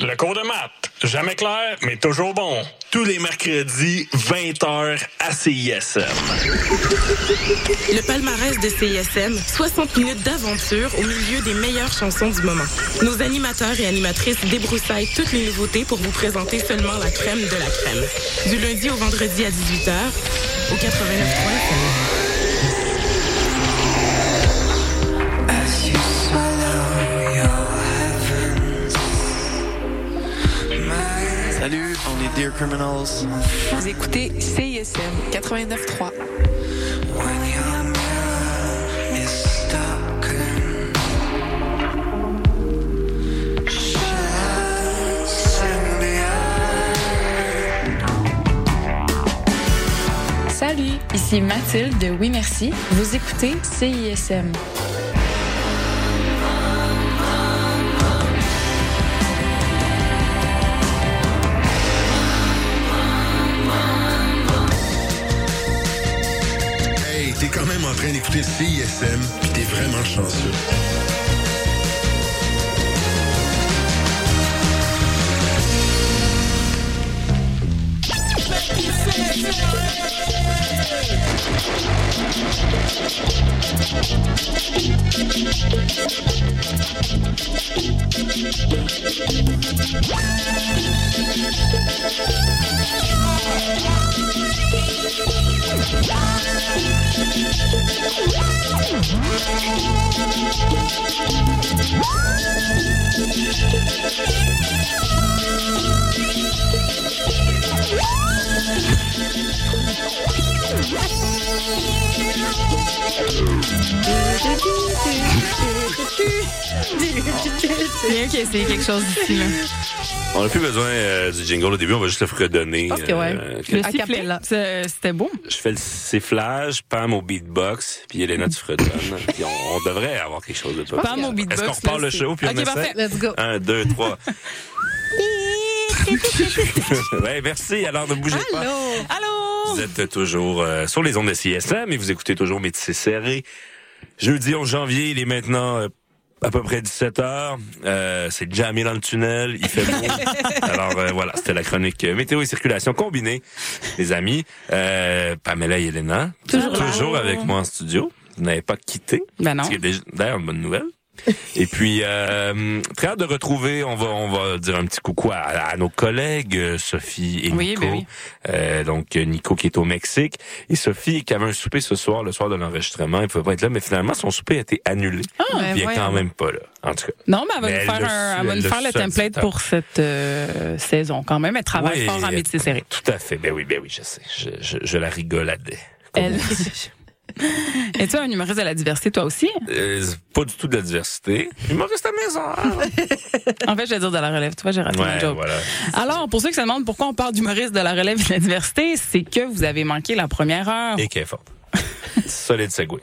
Le cours de maths. Jamais clair, mais toujours bon. Tous les mercredis, 20h à CISM. Le palmarès de CISM, 60 minutes d'aventure au milieu des meilleures chansons du moment. Nos animateurs et animatrices débroussaillent toutes les nouveautés pour vous présenter seulement la crème de la crème. Du lundi au vendredi à 18h, au 89.3 Dear Criminals. Vous écoutez CISM 89.3. Salut, ici Mathilde de Oui Merci. Vous écoutez CISM. Train d'écouter CISM, pis t'es vraiment chanceux. Bien qu'il essaye quelque chose d'ici, là. On n'a plus besoin euh, du jingle au début, on va juste le fredonner. Ok, ouais. Euh, Le c'était beau. je fais le sifflage, Pam au beatbox, puis Elena, tu fredonnes. <laughs> puis on, on devrait avoir quelque chose de pas Pam au beatbox, Est-ce qu'on repart le show, puis on parfait. Let's go. Un, deux, trois. <laughs> ouais, merci. Alors, ne bougez pas. Allô? Vous êtes toujours euh, sur les ondes de CSM et vous écoutez toujours Métis Serré. Jeudi 11 janvier, il est maintenant euh, à peu près 17 heures. Euh, c'est jamais dans le tunnel, il fait beau. <laughs> Alors euh, voilà, c'était la chronique euh, météo et circulation combinée, les amis. Euh, Pamela et Elena, Toujours toujours avec moi en studio. Vous n'avez pas quitté? Ben non. D'ailleurs une bonne nouvelle. Et puis, euh, très hâte de retrouver, on va, on va dire un petit coucou à, à nos collègues, euh, Sophie et Oui, Nico. ben oui. Euh, donc, euh, Nico qui est au Mexique. Et Sophie qui avait un souper ce soir, le soir de l'enregistrement. Il pouvait pas être là, mais finalement, son souper a été annulé. Ah, Puis il est ben quand même pas là, en tout cas. Non, mais elle va Mais nous elle faire, un, elle va elle nous faire le template 17 pour cette euh, saison quand même. Elle travaille Oui, fort en métier serré. Tout à fait. Ben oui, ben oui, je sais. Je, je, je la rigoladais. Elle... <laughs> Es-tu un humoriste de la diversité, toi aussi? Euh, pas du tout de la diversité. Humoriste à maison. En fait, je vais dire de la relève. Tu vois, j'ai raté Ouais, joke. voilà. Alors, pour ceux qui se demandent pourquoi on parle d'humoriste de la relève et de la diversité, c'est que vous avez manqué la première heure. Et qu'elle est forte. Solide segway.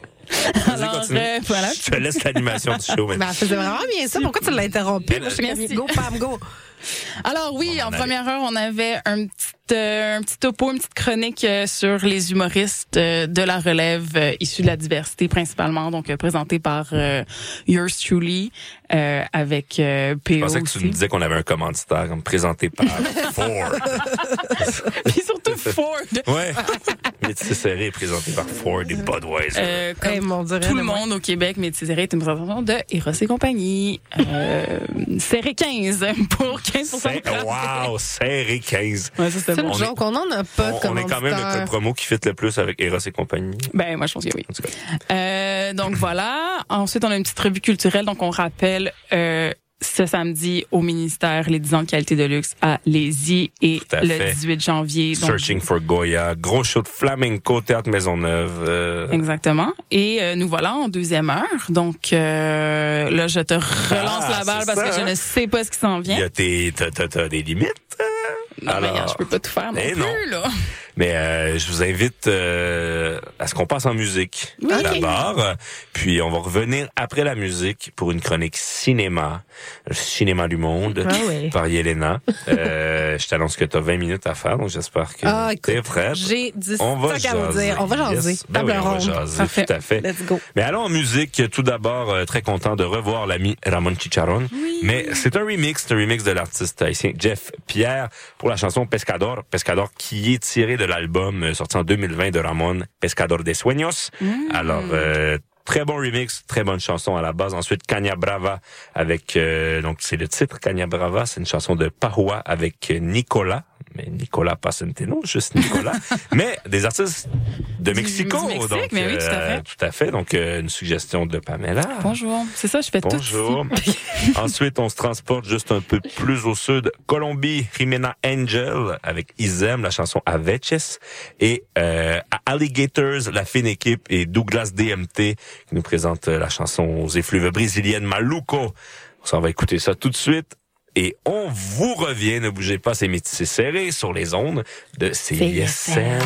Vas-y, Alors, continue. euh, voilà. Je te laisse l'animation du show Ben, maintenant. faisait vraiment bien ça. Pourquoi tu l'as interrompu? Moi, je suis go, Pam, go. Alors oui, en première heure, on avait un petit, euh, un petit topo, une petite chronique euh, sur les humoristes euh, de la relève euh, issus de la diversité principalement, donc euh, présenté par euh, Yours Truly euh, avec euh, PO Je pensais que tu aussi. me disais qu'on avait un commanditaire présenté par <laughs> Ford. <laughs> Puis surtout Ford. Ouais. Métis serré est présenté par Ford et Budweiser. Euh, comme Hey, mon Dieu, tout le monde au Québec, Métiséré est une présentation de Eros et compagnie. Euh, serré 15 pour 15 de C'est- Wow, serré 15. Ouais, ça, C'est bon. une joke. On n'en a pas de On, est quand même le code promo qui fit le plus avec Eros et compagnie. Ben, moi, je pense que oui. En tout cas. Euh, donc voilà. Ensuite, on a une petite revue culturelle. Donc on rappelle euh, ce samedi au ministère les 10 ans de qualité de luxe à Lézy et le fait. 18 janvier. donc- Searching for Goya, gros show de flamenco, théâtre Maisonneuve. euh, Exactement. Et euh, nous voilà en deuxième heure. Donc euh, là, je te relance Ah, la balle parce que je hein? ne sais pas ce qui s'en Il vient. y a tes, t'as, des limites. euh? Non, mais Alors- je peux pas tout faire non Eh plus, non. là. Mais euh, je vous invite euh, à ce qu'on passe en musique Oui. d'abord. Puis on va revenir après la musique pour une chronique cinéma, le cinéma du monde, Ah oui. par Yelena. Euh, <laughs> je t'annonce que tu as 20 minutes à faire, donc j'espère que Ah, t'es prête. j'ai du on va stock à vous jaser. dire. On va jaser. Yes. Ben oui, on va jaser, Parfait. tout à fait. Let's go. Mais allons en musique. Tout d'abord, euh, très content de revoir l'ami Ramon Chicharron. Mais c'est un remix, un remix de l'artiste haïtien Jeff Pierre pour la chanson Pescador. Pescador qui est tiré de l'album euh, sorti en 2020 de Ramon, Pescador de Sueños. Alors, euh, Très bon remix, très bonne chanson à la base. Ensuite, Cagna Brava avec, euh, donc c'est le titre, Cagna Brava, c'est une chanson de Pahua avec euh, Nicolas, mais Nicolas pas Centeno, juste Nicolas, <laughs> mais des artistes de Du- Mexico. du Mexique, donc, mais oui, tout à fait. tout à fait. Donc, euh, une suggestion de Pamela. Bonjour. C'est ça, je fais Bonjour. tout. ici. <laughs> Ensuite, on se transporte juste un peu plus au sud. Colombie, Jimena Angel avec Isem, la chanson Aveches. Et euh, Alligators, la fine équipe et Douglas DMT qui nous présente euh, la chanson aux effluves brésiliennes Maluco. On s'en va écouter ça tout de suite. Et on vous revient, ne bougez pas, c'est métissé serré sur les ondes de CISM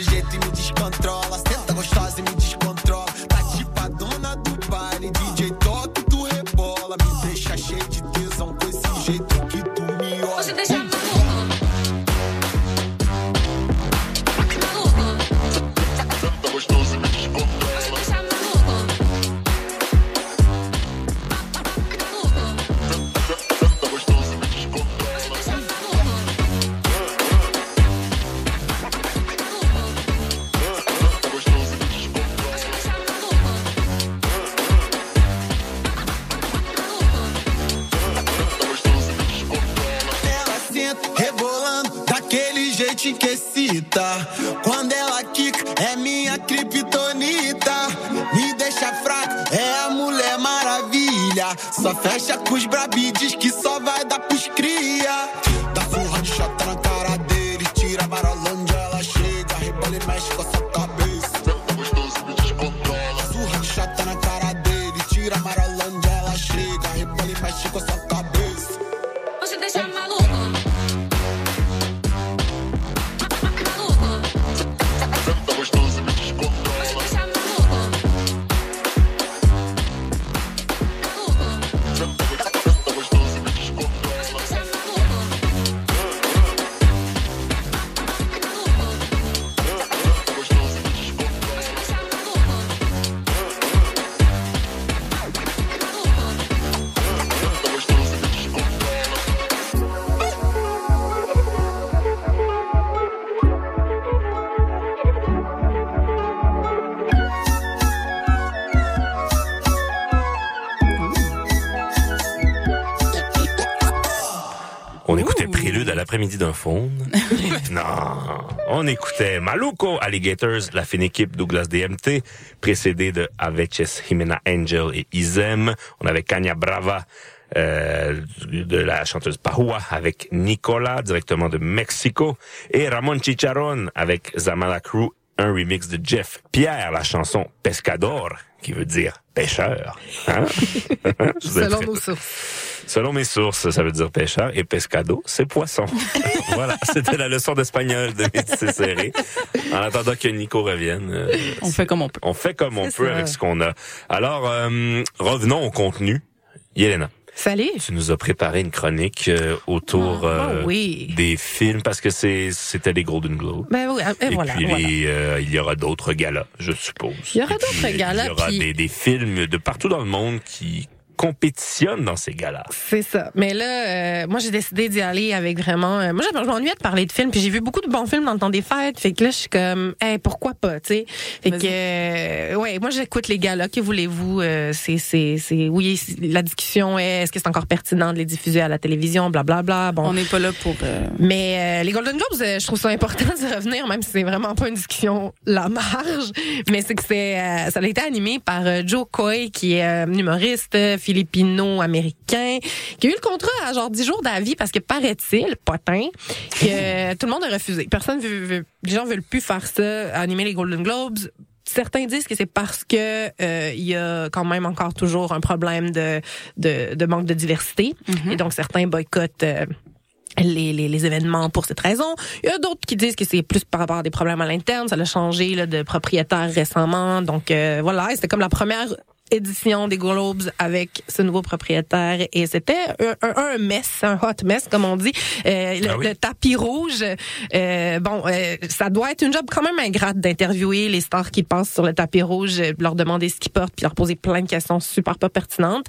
do jeito e me descontrola. Senta gostosa e me se acus brabinho. D'un faune. <laughs> non, on écoutait Maluco Alligators, la fine équipe Douglas DMT, précédée de Aveches Jimena Angel et Izem. On avait Kanya Brava euh, de la chanteuse Pahua avec Nicolas directement de Mexico et Ramon Chicharron avec Zamala Crew, un remix de Jeff Pierre, la chanson Pescador, qui veut dire pêcheur. Hein? <laughs> Selon nos sources. Selon mes sources, ça veut dire pêcheur et pescado, c'est poisson. <laughs> voilà, c'était la leçon d'espagnol de Métis Serré. En attendant que Nico revienne, euh, On fait comme on peut. on fait comme on peut ça. avec ce qu'on a. Alors, euh, revenons au contenu. Yelena, Salut. tu nous as préparé une chronique euh, autour euh, oh oui. des films parce que c'est c'était les Golden Globes. Ben oui, et, Et voilà. puis voilà. les, euh, il y aura d'autres galas, je suppose. Il y aura Et d'autres galas, Il y aura puis- des, des films de partout dans le monde qui compétitionnent dans ces galas. C'est ça. Mais là, euh, moi, j'ai décidé d'y aller avec vraiment. euh, moi, je je m'ennuyais de parler de films, puis j'ai vu beaucoup de bons films dans le temps des fêtes. Fait que là, je suis comme, hey, pourquoi pas, tu sais? Fait que, euh, ouais, moi, j'écoute les gars-là. Que voulez-vous? Euh, C'est, c'est, c'est, oui, c'est- la discussion est, est-ce que c'est encore pertinent de les diffuser à la télévision, blablabla. Bon, On n'est pas là pour. euh, mais euh, les Golden Globes, euh, je trouve ça important <laughs> de revenir, même si c'est vraiment pas une discussion la marge. Mais c'est que c'est, euh, ça a été animé par euh, Joe Coy, qui est euh, un humoriste philippino-américain, qui a eu le contrat à genre 10 jours d'avis parce que paraît-il, potin, que <laughs> tout le monde a refusé. Personne veut, veut- les gens veulent plus faire ça, animer les Golden Globes. Certains disent que c'est parce que euh, il y a quand même encore toujours un problème de de, de manque de diversité et donc certains boycottent euh, les, les, les événements pour cette raison. Il y a d'autres qui disent que c'est plus par rapport à des problèmes à l'interne. Ça a changé là, de propriétaire récemment. Donc euh, voilà, c'était comme la première édition des Globes avec ce nouveau propriétaire et c'était un, un, un mess, un hot mess comme on dit. Euh, le, Ah oui. le tapis rouge, euh, bon, euh, ça doit être une job quand même ingrate d'interviewer les stars qui passent sur le tapis rouge, leur demander ce qu'ils portent puis leur poser plein de questions super pas pertinentes.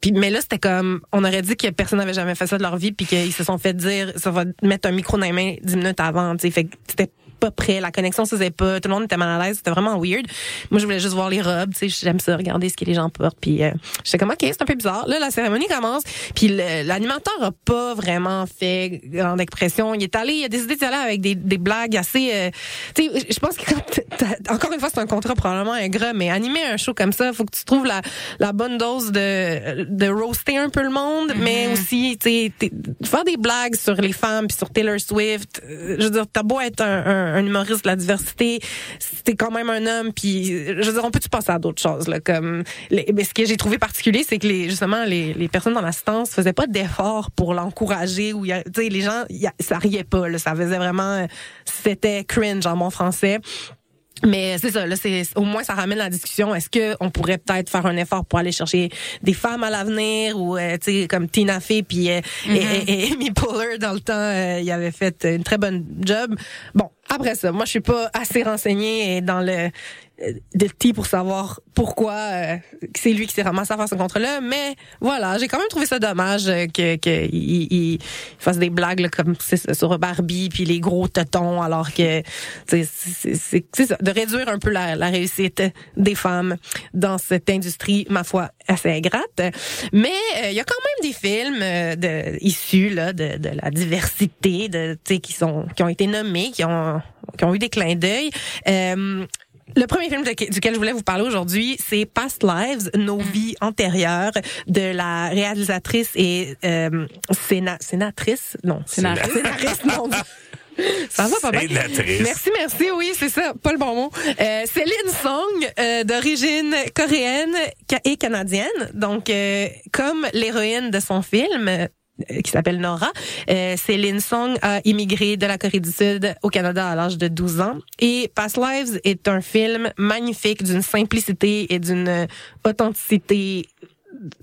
Puis, mais là, c'était comme, on aurait dit que personne n'avait jamais fait ça de leur vie, puis qu'ils se sont fait dire, ça va mettre un micro dans les mains dix minutes avant, tu sais. Fait que c'était pas prêt, la connexion se faisait pas, tout le monde était mal à l'aise, c'était vraiment weird. Moi, je voulais juste voir les robes, tu sais, j'aime ça, regarder ce que les gens portent, puis euh, j'étais comme, ok, c'est un peu bizarre. Là, la cérémonie commence, puis l'animateur a pas vraiment fait grande expression. Il est allé, il a décidé d'y aller avec des, des blagues assez, euh, tu sais, je pense que quand encore une fois, c'est un contrat probablement ingrat, mais animer un show comme ça, faut que tu trouves la, la bonne dose de, de roaster un peu le monde, mais aussi, tu sais, faire des blagues sur les femmes puis sur Taylor Swift. euh, Je veux dire, t'as beau être un, un, un humoriste de la diversité, t'es quand même un homme, puis je veux dire, on peut-tu passer à d'autres choses, là, comme, les, mais ce que j'ai trouvé particulier, c'est que les, justement, les, les personnes dans l'assistance faisaient pas d'efforts pour l'encourager ou, tu sais, les gens, il y a- ça riait pas, là, ça faisait vraiment, euh, c'était cringe en bon français. Mais c'est ça, là, c'est au moins ça ramène la discussion. Est-ce que on pourrait peut-être faire un effort pour aller chercher des femmes à l'avenir ou euh, tu sais comme Tina Fey puis euh, et- et, et Amy Poehler dans le temps, euh, il avait fait une très bonne job. Bon, après ça, moi je suis pas assez renseignée dans le de petit pour savoir pourquoi euh, c'est lui qui s'est ramassé à faire ce contrat-là. Mais voilà, j'ai quand même trouvé ça dommage euh, que qu'il il, fasse des blagues là, comme sur Barbie puis les gros tetons, alors que c'est ça, de réduire un peu la, la réussite des femmes dans cette industrie, ma foi, assez ingrate. Mais euh, il y a quand même des films euh, de, issus là, de, de la diversité, de, qui sont qui ont été nommés, qui ont qui ont eu des clins d'œil. Euh, le premier film de- duquel je voulais vous parler aujourd'hui, c'est Past Lives, Nos vies antérieures, de la réalisatrice et euh, séna- sénatrice, non. Scénariste, non. <laughs> Ça va pas bien. Sénatrice. Merci, merci, oui, c'est ça, pas le bon mot. Euh, Céline Song, euh, d'origine coréenne et canadienne, donc euh, comme l'héroïne de son film. euh, qui s'appelle Nora. Euh, Céline Song a immigré de la Corée du Sud au Canada à l'âge de 12 ans. Et Past Lives est un film magnifique d'une simplicité et d'une euh, authenticité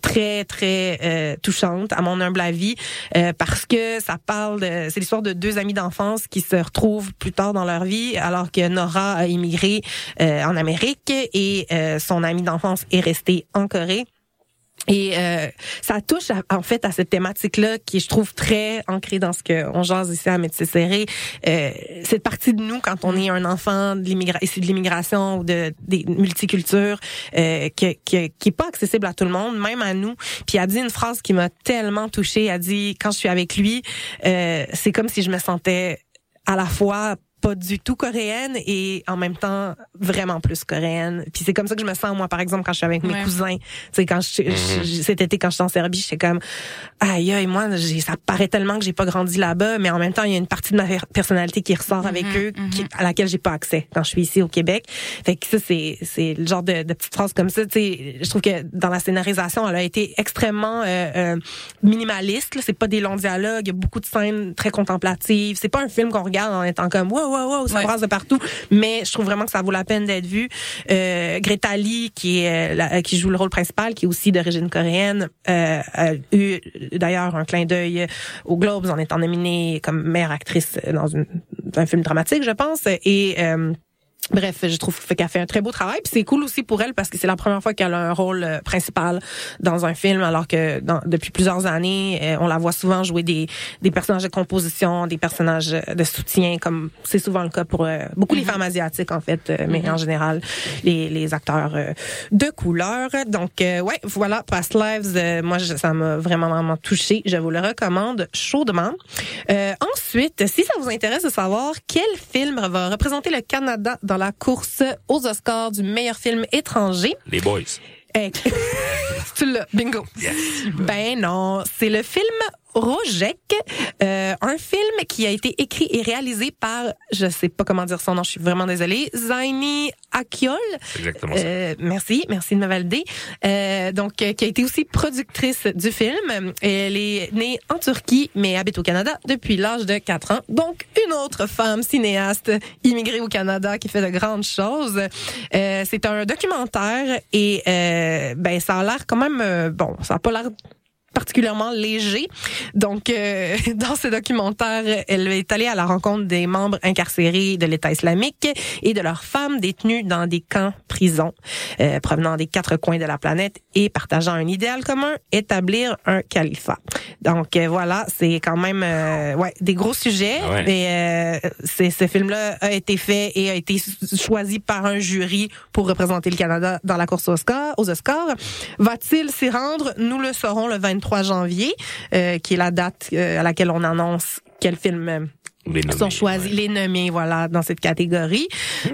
très très euh, touchante à mon humble avis euh, parce que ça parle de c'est l'histoire de deux amis d'enfance qui se retrouvent plus tard dans leur vie alors que Nora a immigré euh, en Amérique et euh, son ami d'enfance est resté en Corée. Et euh, ça touche en fait à cette thématique-là qui je trouve très ancrée dans ce que on jase ici à Métis Serré. Euh, cette partie de nous quand on est un enfant de issu de l'immigration ou de des multicultures euh, que, que- qui est pas accessible à tout le monde, même à nous. Puis elle a dit une phrase qui m'a tellement touchée. Elle a dit quand je suis avec lui, euh, c'est comme si je me sentais à la fois pas du tout coréenne et en même temps vraiment plus coréenne. Puis c'est comme ça que je me sens moi par exemple quand je suis avec mes Ouais. cousins. Tu sais quand je, je- cet été quand j'étais en Serbie, j'étais comme aïe aïe moi j'ai- ça paraît tellement que j'ai pas grandi là-bas mais en même temps il y a une partie de ma per- personnalité qui ressort avec eux qui- à laquelle j'ai pas accès quand je suis ici au Québec. Fait que ça c'est c'est le genre de, de petites phrases comme ça, tu sais, je trouve que dans la scénarisation, elle a été extrêmement euh, euh, minimaliste, là. c'est pas des longs dialogues, il y a beaucoup de scènes très contemplatives, c'est pas un film qu'on regarde en étant comme wow wow wow, ça Ouais. brasse de partout, mais je trouve vraiment que ça vaut la peine d'être vu. Euh, Greta Lee qui est euh, la- qui joue le rôle principal qui est aussi d'origine coréenne euh, a eu d'ailleurs un clin d'œil aux Globes en étant nominée comme meilleure actrice dans une, un film dramatique, je pense et euh, Bref, je trouve qu'elle fait un très beau travail. Puis c'est cool aussi pour elle parce que c'est la première fois qu'elle a un rôle euh, principal dans un film, alors que dans- depuis plusieurs années, euh, on la voit souvent jouer des, des personnages de composition, des personnages de soutien, comme c'est souvent le cas pour euh, beaucoup les femmes asiatiques en fait, euh, mais en général les, les acteurs euh, de couleur. Donc euh, ouais, voilà, Past Lives, euh, moi je- ça m'a vraiment vraiment touché. Je vous le recommande chaudement. Euh, ensuite, si ça vous intéresse de savoir quel film va représenter le Canada dans la course aux Oscars du meilleur film étranger, Les boys. <laughs> tu l'as, bingo. Ben non, c'est le film Rojek, euh, un film qui a été écrit et réalisé par, je sais pas comment dire son nom, je suis vraiment désolée, Zaini Akiol. Exactement ça. Euh, merci, merci de me valider. Euh, donc, euh, qui a été aussi productrice du film. Elle est née en Turquie, mais habite au Canada depuis l'âge de 4 ans. Donc, une autre femme cinéaste immigrée au Canada qui fait de grandes choses. Euh, c'est un documentaire et euh, ben ça a l'air quand même bon, ça a pas l'air particulièrement léger. Donc, euh, <laughs> dans ce documentaire, elle est allée à la rencontre des membres incarcérés de l'État islamique et de leurs femmes détenues dans des camps prisons euh, provenant des quatre coins de la planète et partageant un idéal commun, établir un califat. Donc euh, voilà, c'est quand même euh, ouais des gros sujets. Ouais. Et euh, c'est ce film-là a été fait et a été choisi par un jury pour représenter le Canada dans la course aux Oscars. Aux Oscars. Va-t-il s'y rendre? Nous le saurons le 23 janvier, euh, qui est la date euh, à laquelle on annonce quel film. euh, Les nommés, sont choisis, les nommés, voilà, dans cette catégorie.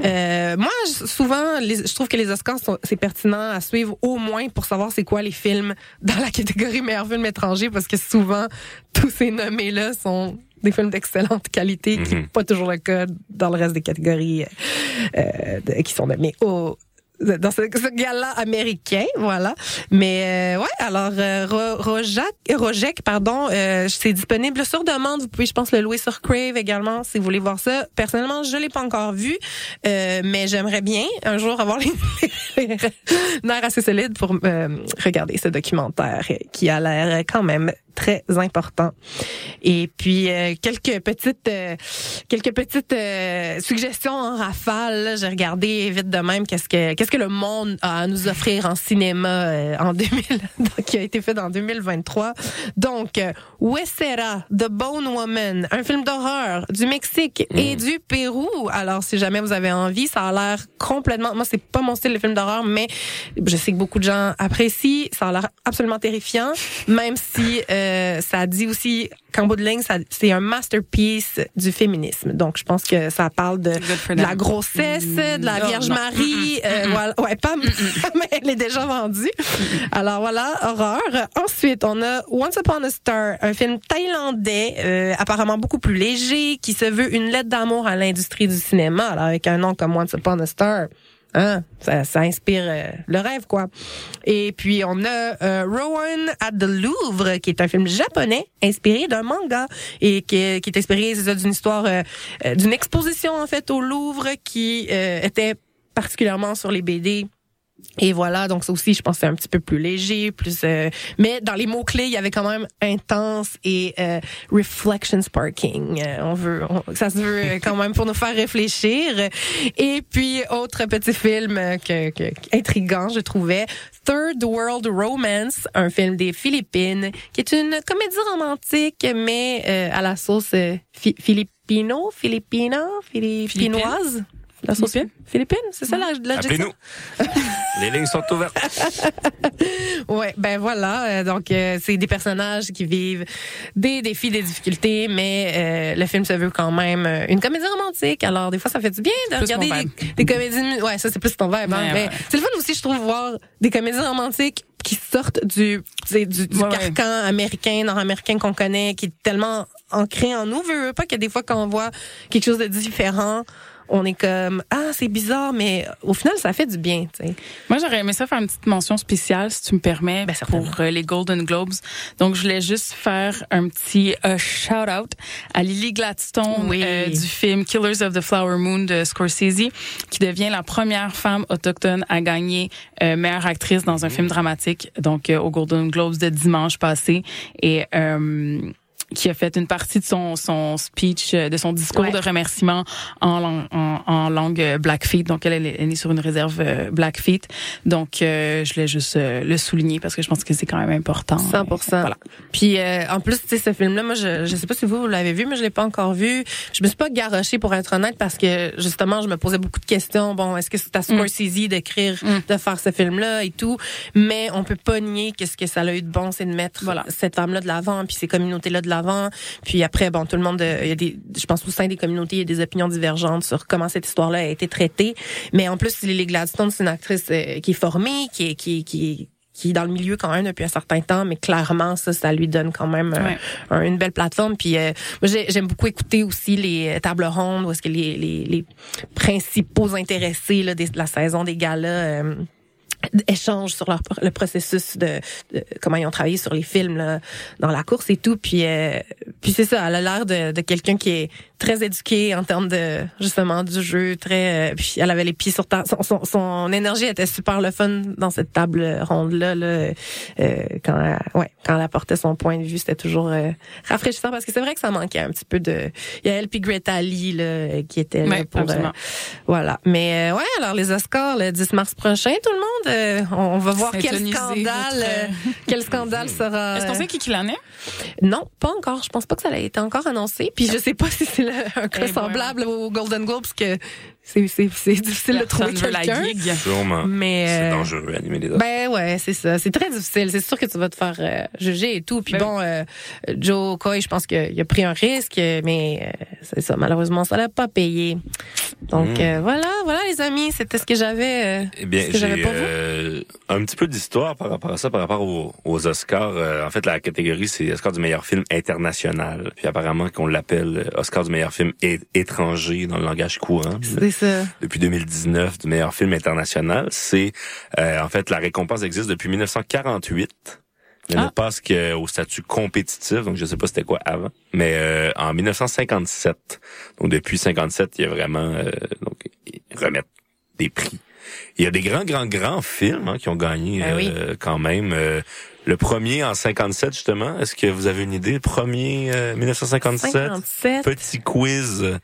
Euh, moi, souvent, les- je trouve que les Oscars, c'est pertinent à suivre au moins pour savoir c'est quoi les films dans la catégorie meilleur film étranger, parce que souvent, tous ces nommés-là sont des films d'excellente qualité, qui n'est pas toujours le cas dans le reste des catégories euh, de- qui sont nommés au dans ce, ce gala américain, voilà. Mais euh, ouais, alors euh, Ro- Rojac, Rojek, pardon, euh, c'est disponible sur demande. Vous pouvez, je pense, le louer sur Crave également si vous voulez voir ça. Personnellement, je l'ai pas encore vu, euh, mais j'aimerais bien un jour avoir les, les <laughs> nerfs assez solides pour euh, regarder ce documentaire qui a l'air quand même très important. Et puis euh, quelques petites euh, quelques petites euh, suggestions en rafale. J'ai regardé vite de même qu'est-ce que qu'est-ce que le monde a à nous offrir en cinéma euh, en <laughs> 2000 donc, qui a été fait en 2023. Donc euh, Huesera, The Bone Woman, un film d'horreur du Mexique et du Pérou. Alors si jamais vous avez envie, ça a l'air complètement moi c'est pas mon style de film d'horreur mais je sais que beaucoup de gens apprécient, ça a l'air absolument terrifiant même si euh, ça dit aussi qu'en bout de ligne, c'est un masterpiece du féminisme. Donc, je pense que ça parle de, de la grossesse, de la Vierge. Marie. euh, voilà. Ouais, pas, <laughs> mais elle est déjà vendue. Alors voilà, horreur. Ensuite, on a Once Upon a Star, un film thaïlandais, euh, apparemment beaucoup plus léger, qui se veut une lettre d'amour à l'industrie du cinéma. Alors, avec un nom comme Once Upon a Star. Hein, ça, ça inspire euh, le rêve, quoi. Et puis, on a euh, Rowan at the Louvre, qui est un film japonais inspiré d'un manga et qui est, inspiré d'une histoire, euh, euh, d'une exposition, en fait, au Louvre qui euh, était particulièrement sur les BD. Et voilà, donc ça aussi, je pense c'est un petit peu plus léger, plus. euh, mais dans les mots clés, il y avait quand même intense et euh, reflection sparking. Euh, on veut, on- ça se veut euh, quand même pour nous faire réfléchir. Et puis autre petit film euh, que, que intrigant, je trouvais, Third World Romance, un film des Philippines, qui est une comédie romantique mais euh, à la sauce euh, filipino, filipina, philippinoise. La sauce philippine, c'est ça la, la Appelez-nous. <laughs> Les lignes sont ouvertes. <laughs> Ouais, ben voilà. euh, donc euh, c'est des personnages qui vivent des défis, des difficultés, mais euh, le film se veut quand même euh, une comédie romantique. Alors des fois, ça fait du bien de regarder des, comédies. Ouais, ça c'est plus ton vibe. hein, Ouais, c'est le fun aussi, je trouve, voir des comédies romantiques qui sortent du tu sais, du, du Ouais, ouais. carcan américain, nord-américain qu'on connaît, qui est tellement ancré en nous. Veux pas que des fois quand on voit quelque chose de différent, on est comme ah c'est bizarre, mais au final ça fait du bien. tu sais. Moi, j'aurais aimé ça faire une petite mention spéciale, si tu me permets, pour euh, les Golden Globes. Donc, je voulais juste faire un petit euh, shout-out à Lily Gladstone Oui. euh, du film Killers of the Flower Moon de Scorsese, qui devient la première femme autochtone à gagner meilleure actrice dans un film dramatique, donc euh, au Golden Globes de dimanche passé. Et... qui a fait une partie de son, son speech, euh, de son discours Ouais. de remerciement en, en, en langue euh, Blackfeet. Donc, elle, elle est sur une réserve euh, Blackfeet. Donc, euh, je voulais juste euh, le souligner parce que je pense que c'est quand même important. 100 Voilà. Puis euh, en plus, tu sais, ce film-là, moi, je, je sais pas si vous, vous l'avez vu, mais je l'ai pas encore vu. Je me suis pas garochée pour être honnête parce que justement, je me posais beaucoup de questions. Bon, est-ce que c'est à Scorsese d'écrire, de faire ce film-là et tout? Mais on peut pas nier qu'est-ce que ça a eu de bon, c'est de mettre cette femme-là de l'avant, puis ces communautés-là de l'avant. Puis après, bon, tout le monde, euh, il y a des, je pense au sein des communautés, il y a des opinions divergentes sur comment cette histoire-là a été traitée. Mais en plus, Lily Gladstone, c'est une actrice euh, qui est formée, qui est, qui est, qui est qui est dans le milieu quand même depuis un certain temps, mais clairement ça, ça lui donne quand même euh, Ouais. un- une belle plateforme. Puis euh, j'aime beaucoup écouter aussi les tables rondes où est-ce que les, les, les principaux intéressés là, des- de la saison des galas. euh, échangent sur leur, le processus de, de comment ils ont travaillé sur les films dans la course et tout. Puis euh, puis c'est ça elle a l'air de, de quelqu'un qui est très éduqué en termes de justement du jeu très euh, puis elle avait les pieds sur terre son, son, son énergie était super le fun dans cette table ronde là, là euh, quand elle, ouais quand elle apportait son point de vue c'était toujours euh, rafraîchissant parce que c'est vrai que ça manquait un petit peu de il y a elle puis Greta Lee là, qui était là pour euh, voilà mais euh, ouais alors les Oscars le 10 mars prochain tout le monde euh, on, on va voir quel scandale votre- euh, quel scandale <laughs> sera Est-ce qu'on sait qui qui l'en est? non, pas encore. Je pense pas que ça a été encore annoncé. Puis je sais pas si c'est <laughs> un cas Eh ben. semblable au Golden Globe, parce que c'est c'est c'est difficile de trouver quelqu'un. Sûrement. Mais C'est euh, dangereux, animer les Oscars. ben ouais, c'est ça. C'est très difficile. C'est sûr que tu vas te faire euh, juger et tout. Puis Ben bon, euh, Joe Coy, je pense qu'il a pris un risque, mais euh, c'est ça. Malheureusement, ça l'a pas payé. Donc Mm. euh, voilà, voilà les amis, c'était ce que j'avais. euh, Eh bien, j'avais euh, un petit peu d'histoire par rapport à ça, par rapport aux, aux Oscars. Euh, en fait, la catégorie, c'est Oscar du meilleur film international. Puis apparemment qu'on l'appelle Oscar du meilleur film étranger dans le langage courant. C'est ça. Depuis 2019, du meilleur film international. C'est, euh, en fait, la récompense existe depuis 1948. Elle ne Ah. passe qu'au statut compétitif, donc je sais pas c'était quoi avant. Mais euh, en 1957, donc depuis 57, il y a vraiment euh, donc ils remettent des prix. Il y a des grands, grands, grands films hein, qui ont gagné Ben oui. euh, quand même. Euh, Le premier en 57 justement? Est-ce que vous avez une idée? Le premier euh, 1957. 57. Petit quiz.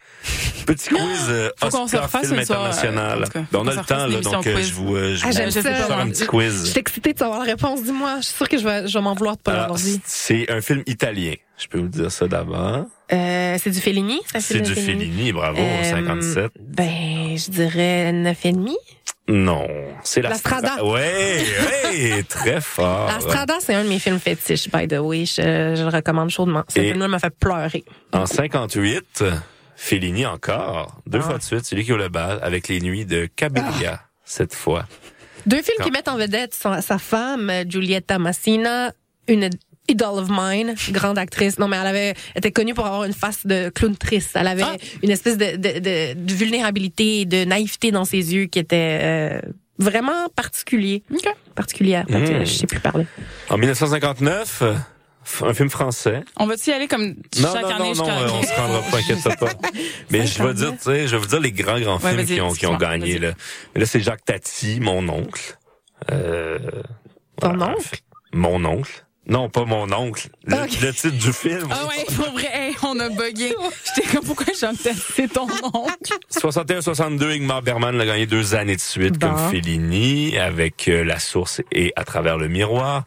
Petit quiz <gasps> euh, Oscar film un soir, euh, international. Ben, on a le temps là, donc euh, je vous, euh, je Ah, vous je faire un petit quiz. Je suis excitée de savoir la réponse. Dis-moi, je suis sûre que je vais, je vais m'en vouloir de pas l'avoir Alors, dit. c'est un film italien. Je peux vous dire ça d'abord. Euh, c'est du Fellini? C'est du Fellini, bravo, Euh, 57. Ben, je dirais neuf et demi. Non, c'est la, La Strada. Ouais, ouais, très fort. La Strada, c'est un de mes films fétiches, by the way. Je, je le recommande chaudement. Ce film-là m'a fait pleurer. En 58, Fellini encore, deux Ah. fois de suite, c'est lui qui a le bal avec les nuits de Cabiria, cette fois. Deux films Quand- qui mettent en vedette sa, sa femme, Giulietta Massina, une idol of mine, grande actrice. Non, mais elle avait était connue pour avoir une face de clown triste. Elle avait Ah. une espèce de, de, de, de vulnérabilité et de naïveté dans ses yeux qui était euh, vraiment particulier. Particulière. Fait que, Mm. Je sais plus parler. En 1959, euh, un film français. On va-tu y aller comme Non, chaque non, année non, non, jusqu'à euh, on se rendra pas, inquiète pas. <laughs> Mais je vais dire, tu sais, je vais vous dire les grands, grands Ouais, films qui ont, qui ont gagné, là. Mais là, c'est Jacques Tati, mon oncle. Euh, Ton voilà. oncle? Mon oncle. Non, pas mon oncle. Le, le titre du film. Ah ouais, pour vrai, hey, on a bugué. J'étais comme, pourquoi j'ai c'est ton nom? 61-62, Ingmar Bergman l'a gagné deux années de suite Bon. comme Fellini avec euh, La Source et À travers le miroir.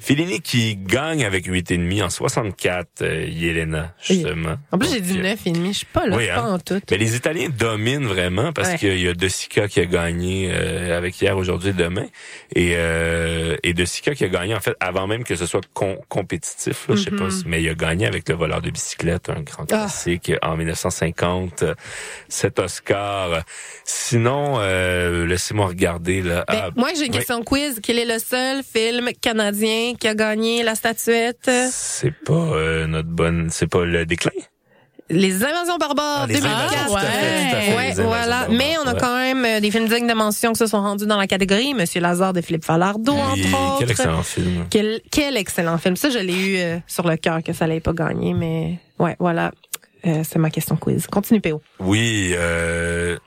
Fellini qui gagne avec 8,5 en 64, euh, Yelena, justement. En plus, j'ai dit euh, neuf et demi. Je suis pas là, Oui, pas hein. en tout. Mais les Italiens dominent vraiment parce Ouais. qu'il y a De Sica qui a gagné euh, avec hier, aujourd'hui, demain. Et, euh, et De Sica qui a gagné, en fait, avant même que ce soit com- compétitif, là, je sais pas, Mhm. si- mais il a gagné avec Le voleur de bicyclette, un grand Ah. classique en 1950. euh, Cet Oscar. Sinon, euh, laissez-moi regarder. Là. Ben, Ah, moi, j'ai une oui. question quiz. Quel est le seul film canadien qui a gagné la statuette? C'est pas euh, notre bonne... C'est pas le déclin? Les Invasions barbares, Ah, les 2004. Invasions, tout à fait, Ouais, voilà. barbares, Mais on a ouais. quand même euh, des films dignes de mention qui se sont rendus dans la catégorie. Monsieur Lazare de Philippe Falardeau, Oui, entre autres. quel excellent film. Quel, quel excellent film. Ça, je l'ai eu euh, sur le cœur que ça n'allait pas gagner, mais ouais, voilà. Euh, c'est ma question quiz. Continue, Péo. Oui, euh,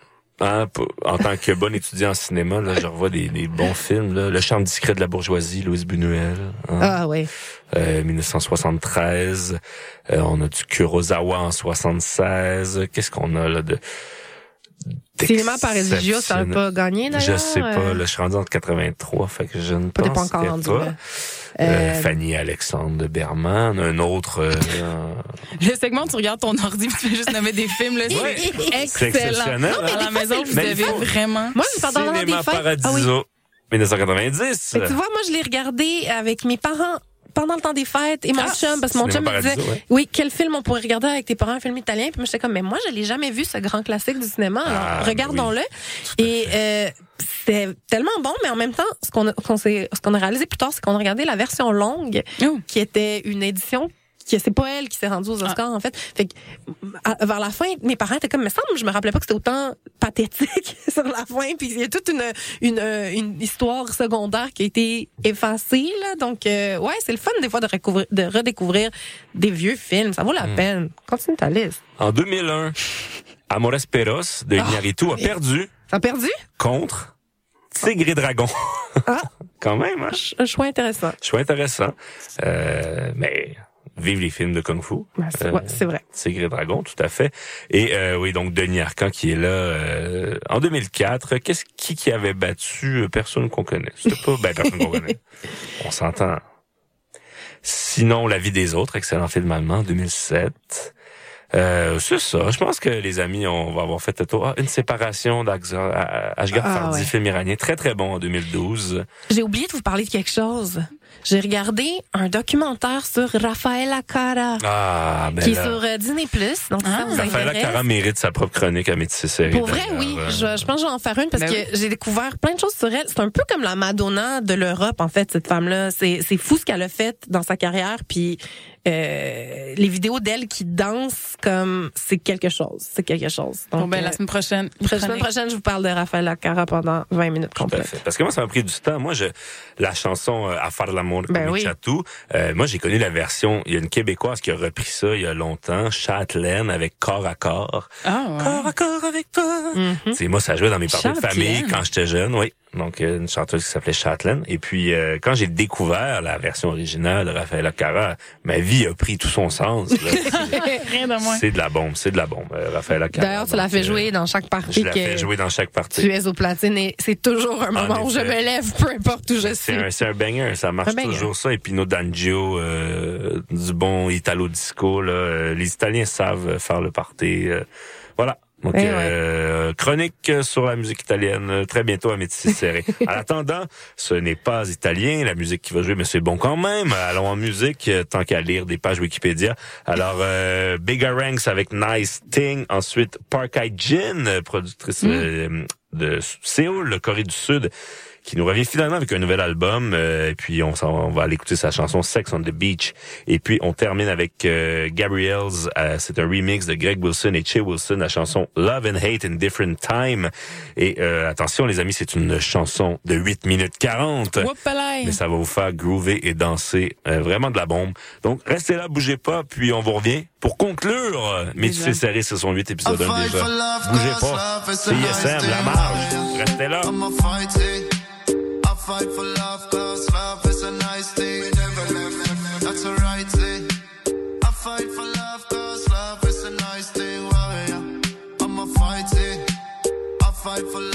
hein, en tant que bon étudiant en cinéma, là, je revois des, des bons films. Là. Le charme discret de la bourgeoisie, Louise Buñuel. hein. Ah oui. Euh, 1973. Euh, on a du Kurosawa en 76. Qu'est-ce qu'on a là de Cinéma Paradiso, ça n'a pas gagné, d'ailleurs. Je sais pas. euh, Là, je suis rendu en 83, fait que je ne Pas- t'es pas rendu, pas. Euh, Fanny Alexandre de Berman, un autre. euh, Le segment, tu regardes ton ordi puis <laughs> tu fais juste nommer des films, là. Ouais. <laughs> C'est C'est excellent. exceptionnel, Non, mais à la maison, vous avez vraiment. Moi, pendant l'heure des Cinéma fêtes. Ah oui. Paradiso, 1990. Mais tu vois, moi, je l'ai regardé avec mes parents pendant le temps des fêtes et mon Ah, chum, parce que mon chum me disait, ouais. oui, quel film on pourrait regarder avec tes parents, un film italien? Puis moi, j'étais comme, mais moi, je l'ai jamais vu, ce grand classique du cinéma. Alors, Ah, regardons-le. Et euh, c'était tellement bon, mais en même temps, ce qu'on a, ce qu'on a réalisé plus tard, c'est qu'on a regardé la version longue, Oh. qui était une édition que c'est pas elle qui s'est rendue aux Oscars en fait. Fait que à- vers la fin, mes parents étaient comme mais ça, je me rappelais pas que c'était autant pathétique <laughs> sur la fin puis il y a toute une une, une histoire secondaire qui a été effacée là. Donc euh, ouais, c'est le fun des fois de redécouvrir de redécouvrir des vieux films, ça vaut la Hmm. peine. Continue ta liste. En 2001, Amores Perros de Iñárritu a perdu T'as perdu? contre Tigre et Dragon. <laughs> Quand même, hein? Un choix intéressant. Choix intéressant. Euh, mais vive les films de Kung Fu. Ben, c'est- ouais, c'est vrai. Tigre et Dragon, tout à fait. Et euh, oui, donc Denis Arcand qui est là euh, en 2004. Qu'est-ce qui qui avait battu euh, personne qu'on connaît? C'était pas ben personne qu'on connaît. <laughs> On s'entend. Sinon, La vie des autres, excellent film allemand, 2007. Euh, c'est ça. Je pense que les amis, on va avoir fait le tour. Ah, une séparation d'Ashgar Ah, Fardi, ouais. film iranien, très très bon en 2012. J'ai oublié de vous parler de quelque chose. J'ai regardé un documentaire sur Rafaela Cara. Ah, ben qui est sur euh, Disney+. Donc, si ça vous Rafaela intéresse. Cara mérite sa propre chronique à Métis Série. Pour vrai, oui. Euh, Je, je pense que je vais en faire une parce Ben que j'ai découvert plein de choses sur elle. C'est un peu comme la Madonna de l'Europe, en fait, cette femme-là. C'est, c'est fou ce qu'elle a fait dans sa carrière. Puis euh, les vidéos d'elle qui danse comme c'est quelque chose. C'est quelque chose. Donc, Bon, ben, la euh, semaine prochaine. la semaine prochaine, je vous parle de Rafaela Cara pendant 20 minutes Tout à complètes. fait. Parce que moi, ça m'a pris du temps. Moi, je, la chanson euh, À faire l'amour de Ben oui. Chatou, euh, moi, j'ai connu la version, il y a une Québécoise qui a repris ça il y a longtemps, Châtelaine, avec Corps à corps. Ah, ouais. Corps à corps avec toi. C'est moi, ça jouait dans mes parties de Châtelaine. famille quand j'étais jeune, oui. donc euh, une chanteuse qui s'appelait Chatelaine. Et puis euh, quand j'ai découvert la version originale de Rafaela Cara, ma vie a pris tout son sens. là. <laughs> Rien de moins. c'est de la bombe, c'est de la bombe. Euh, Cara. D'ailleurs, tu l'as fait euh, jouer dans chaque partie Je la fais que jouer dans chaque partie. tu es au platine et c'est toujours un moment où je me lève, peu importe où je suis. C'est un, banger, ça marche toujours ça. Et puis nos D'Angio, euh, du bon Italo disco, là, euh, les Italiens savent faire le party. euh, voilà. Donc, Eh ouais. euh, chronique sur la musique italienne euh, très bientôt à Métis Serré. <laughs> en attendant, ce n'est pas italien, la musique qui va jouer, mais c'est bon quand même. Allons en musique, euh, tant qu'à lire des pages Wikipédia. Alors, euh, Bigger Ranks avec Nice Thing. Ensuite, Park Eye Jin, productrice euh, de Séoul, le Corée du Sud qui nous revient finalement avec un nouvel album. euh, et puis on, s'en- on va aller écouter sa chanson Sex on the Beach. Et puis on termine avec euh, Gabrielle's. euh, c'est un remix de Greg Wilson et Che Wilson, la chanson Love and Hate in Different Time. Et euh, attention les amis, c'est une chanson de 8 minutes 40. Whoopalaï. Mais ça va vous faire groover et danser euh, vraiment de la bombe. Donc restez là, bougez pas, puis on vous revient pour conclure. Mais tu sais serré, ce sont 8 épisodes I un fight déjà. for love, Bougez pas. C'est ISM, la marge. Restez là. Fight for love, cause love is a nice thing. That's a right thing. I fight for love, cause love is a nice thing. Warrior. I'm a fighting. I fight for love,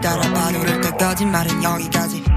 따라 파도를 타 거짓말은 여기까지.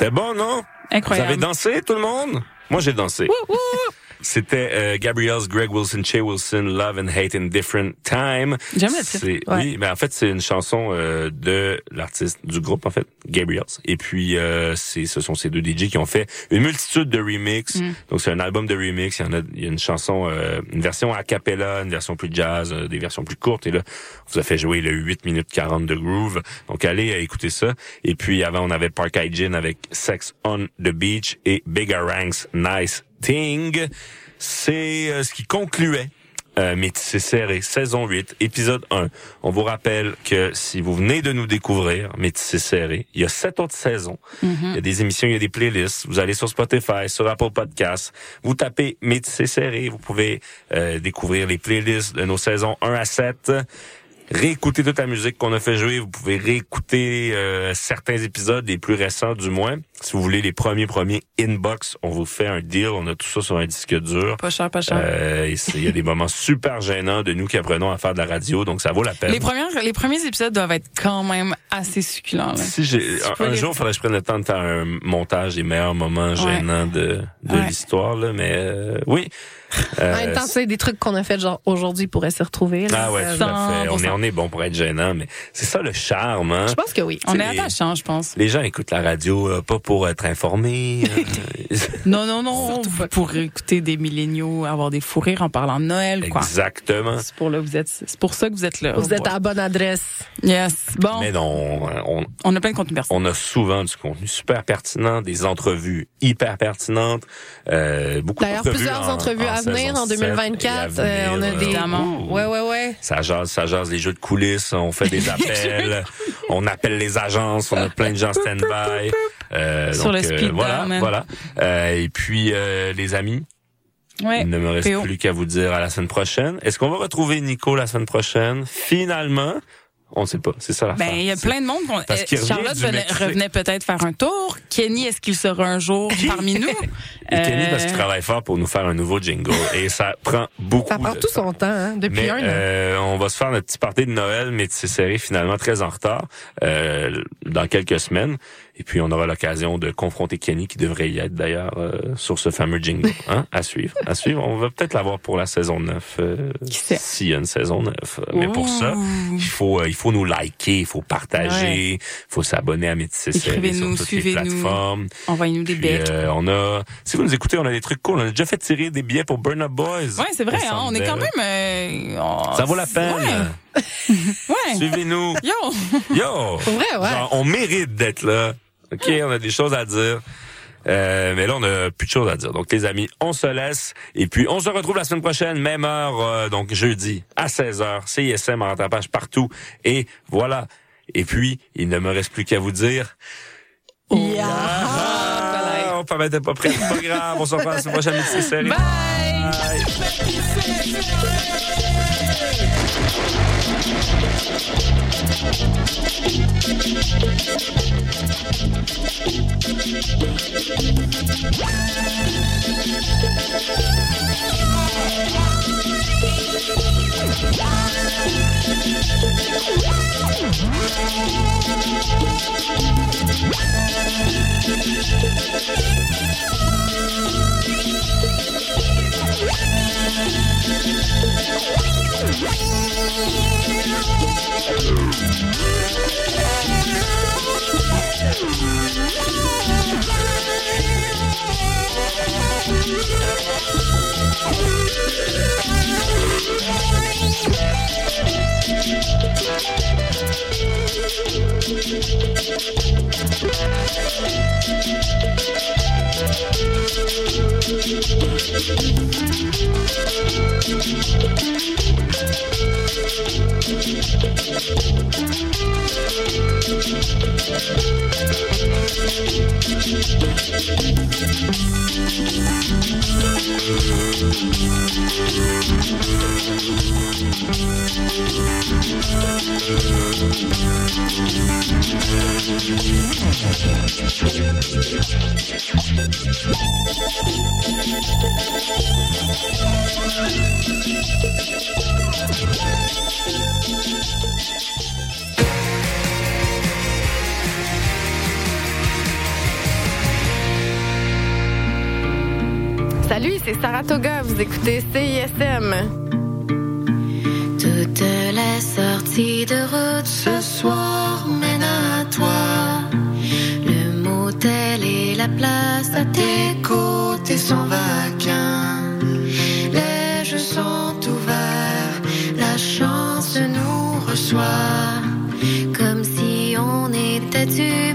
C'était bon, non? Incroyable. Vous avez dansé, tout le monde? Moi, j'ai dansé. C'était euh, Gabrielle's Greg Wilson, Che Wilson, Love and Hate in Different Time. J'aime le titre. Ouais. Oui, mais en fait, c'est une chanson euh, de l'artiste du groupe, en fait, Gabriel's. Et puis, euh, c'est, ce sont ces deux DJ qui ont fait une multitude de remix. Mm. Donc, c'est un album de remix. Il y en a, il y a une chanson, euh, une version a cappella, une version plus jazz, euh, des versions plus courtes. Et là, on vous a fait jouer le 8 minutes 40 de groove. Donc, allez euh, écouter ça. Et puis, avant, on avait Park Hygiene avec Sex on the Beach et Big Ranks Nice Thing. C'est euh, ce qui concluait euh, Métissé serré, saison 8, épisode 1. On vous rappelle que si vous venez de nous découvrir, Métissé serré, il y a sept autres saisons. Il y a des émissions, il y a des playlists. Vous allez sur Spotify, sur Apple Podcasts. Vous tapez Métissé serré. Vous pouvez euh, découvrir les playlists de nos saisons 1 à 7. Réécouter toute la musique qu'on a fait jouer. Vous pouvez réécouter euh, certains épisodes, les plus récents du moins. Si vous voulez les premiers premiers inbox, on vous fait un deal. On a tout ça sur un disque dur. Pas cher, pas cher. Euh, Il y a des moments super gênants de nous qui apprenons à faire de la radio, donc ça vaut la peine. Les premières, les premiers épisodes doivent être quand même assez succulents. là. Si j'ai un, jour, il faudrait que je prenne le temps de faire un montage des meilleurs moments gênants de, de Ouais. l'histoire, là. Mais euh, oui. Euh, en même temps, c'est des trucs qu'on a fait genre aujourd'hui pourraient se retrouver. là. ah ouais, tout à fait. On est, 100%. on est bon pour être gênant, mais c'est ça le charme. Hein? Je pense que oui. On est attachant, je pense. Les gens écoutent la radio euh, pas pour être informés. <laughs> euh, Non, non, non. Pour écouter des milléniaux, avoir des fous rires en parlant de Noël, quoi. Exactement. C'est pour, là, vous êtes, c'est pour ça que vous êtes là. Vous êtes à la bonne adresse. Yes. Bon. Mais non, on, On a plein de contenu personnel. on a souvent du contenu super pertinent, des entrevues hyper pertinentes, euh, beaucoup D'ailleurs, d'entrevues plusieurs en- entrevues à saison venir en 7 et 2024. à euh, on a des. Évidemment. ouh. Ouais, ouais, ouais. Ça jase, ça jase les jeux de coulisses, on fait des <laughs> appels, on appelle les agences, on a plein de gens stand-by. Euh, Sur donc, le speed voilà, dial, voilà. Euh, et puis euh, les amis, Ouais. il ne me reste PO. plus qu'à vous dire à la semaine prochaine. Est-ce qu'on va retrouver Nico la semaine prochaine? Finalement, on ne sait pas. C'est ça la Ben, il y a plein de monde. Parce euh, Charlotte venait- revenait peut-être faire un tour. Kenny, est-ce qu'il sera un jour parmi nous? <laughs> Et Kenny parce qu'il Euh, travaille fort pour nous faire un nouveau jingle et ça prend beaucoup Ça prend de tout son temps, hein, depuis Mais un an. euh, on va se faire notre petit party de Noël, mais c'est serré finalement très en retard euh, dans quelques semaines. Et puis, on aura l'occasion de confronter Kenny, qui devrait y être d'ailleurs euh, sur ce fameux jingle. <laughs> Hein? À suivre. À suivre. On va peut-être l'avoir pour la saison 9. Euh, S'il y a une saison 9. Mais pour ça, il faut, euh, il faut nous liker, il faut partager, il faut s'abonner à Métis Écrivez-nous, toutes les suivez-nous. plateformes. Envoyez-nous des euh, on a, si vous nous écoutez, on a des trucs cool. On a déjà fait tirer des billets pour Burn Up Boys. Ouais, c'est vrai, hein, on est quand même. euh, on- Ça vaut la peine. Ouais. <laughs> ouais. Suivez-nous. Yo. Yo! <laughs> Pour vrai, ouais. Genre, on mérite d'être là. OK, on a des choses à dire. Euh, mais là, on a plus de choses à dire. Donc, les amis, on se laisse. Et puis, on se retrouve la semaine prochaine, même heure, euh, donc jeudi, à 16h. CISM en rattrapage partout. Et voilà. Et puis, il ne me reste plus qu'à vous dire... Ah, on paraît pas prêt, pas grave. On se revoit la prochaine. C'est série. Salut, c'est Saratoga, vous écoutez CISM. Toutes les sorties de route ce soir mènent à toi. La place à tes côtés sont vacants. Les jeux sont ouverts, la chance nous reçoit. Comme si on était dû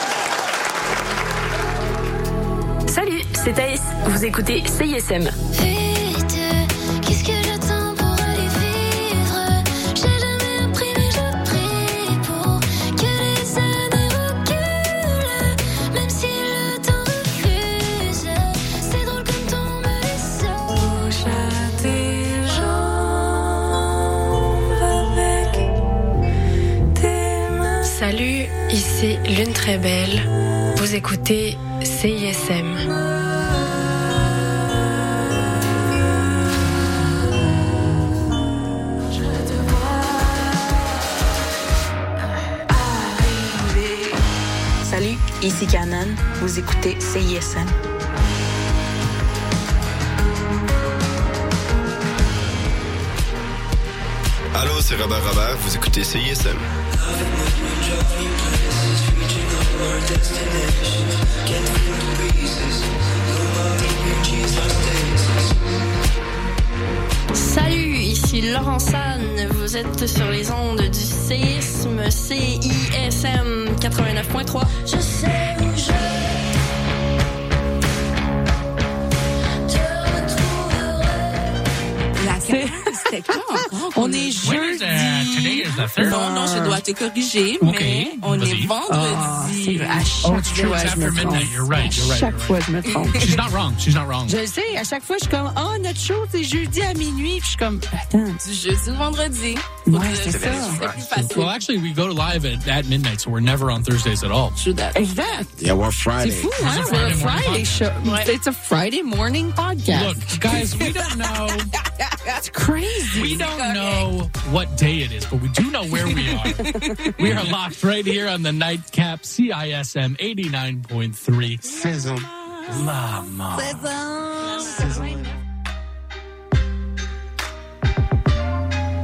c'est Thaïs. Vous écoutez CISM. Vite, qu'est-ce que j'attends pour aller vivre? J'ai Vous écoutez CISM. Allô, c'est Robert Robert, vous écoutez CISM. Salut, ici Laurent San. Vous êtes sur les ondes du séisme CISM 89.3. Je sais où C'est- <laughs> C'était quand encore? On est jeudi. Non, non, je dois te corriger, mais on est Ah, c'est vendredi. vrai. À Oh, chaque it's true. fois, It's je me trompe. midnight. You're right. You're À right. chaque fois, je me trompe. She's not wrong. She's not wrong. Je le sais, à chaque fois, je suis comme, oh, notre show, c'est jeudi à minuit. Puis je suis comme, attends. Du jeudi au vendredi. Ouais, c'est ça. C'est. Well, actually, we go to live at, at midnight, so we're never on Thursdays at all. Exact. Yeah, we're C'est Friday. fou, It's hein? a We're a Friday Friday show. podcast. It's a Friday morning podcast. Look, guys, we don't know. <laughs> That's crazy. We don't know what day it is, but we do know where we are. we are locked right here on the nightcap CISM 89.3. Sizzle. Lama.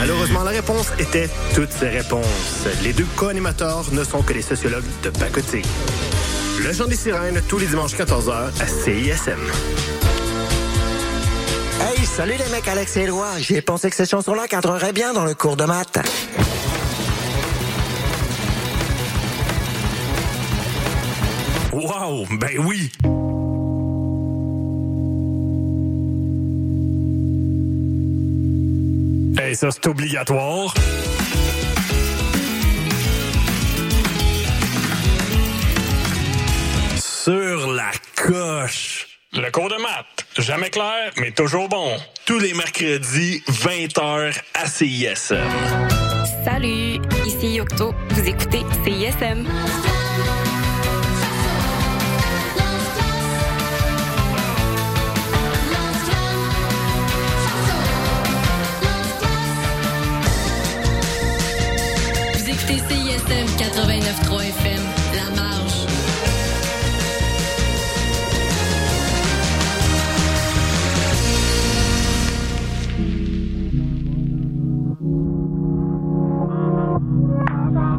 Malheureusement, la réponse était toutes ces réponses. Les deux co-animateurs ne sont que des sociologues de pacotille. Le Chant des Sirènes, tous les dimanches 14h à CISM. Hey, salut les mecs, Alex et Éloi. J'ai pensé que ces chansons-là cadreraient bien dans le cours de maths. Wow, ben oui. Hey, ça, c'est obligatoire. Sur la coche. Le cours de maths, jamais clair, mais toujours bon. Tous les mercredis, 20h à CISM. Salut, ici Yocto. Vous écoutez CISM. CCISM 89.3 FM, La Marge.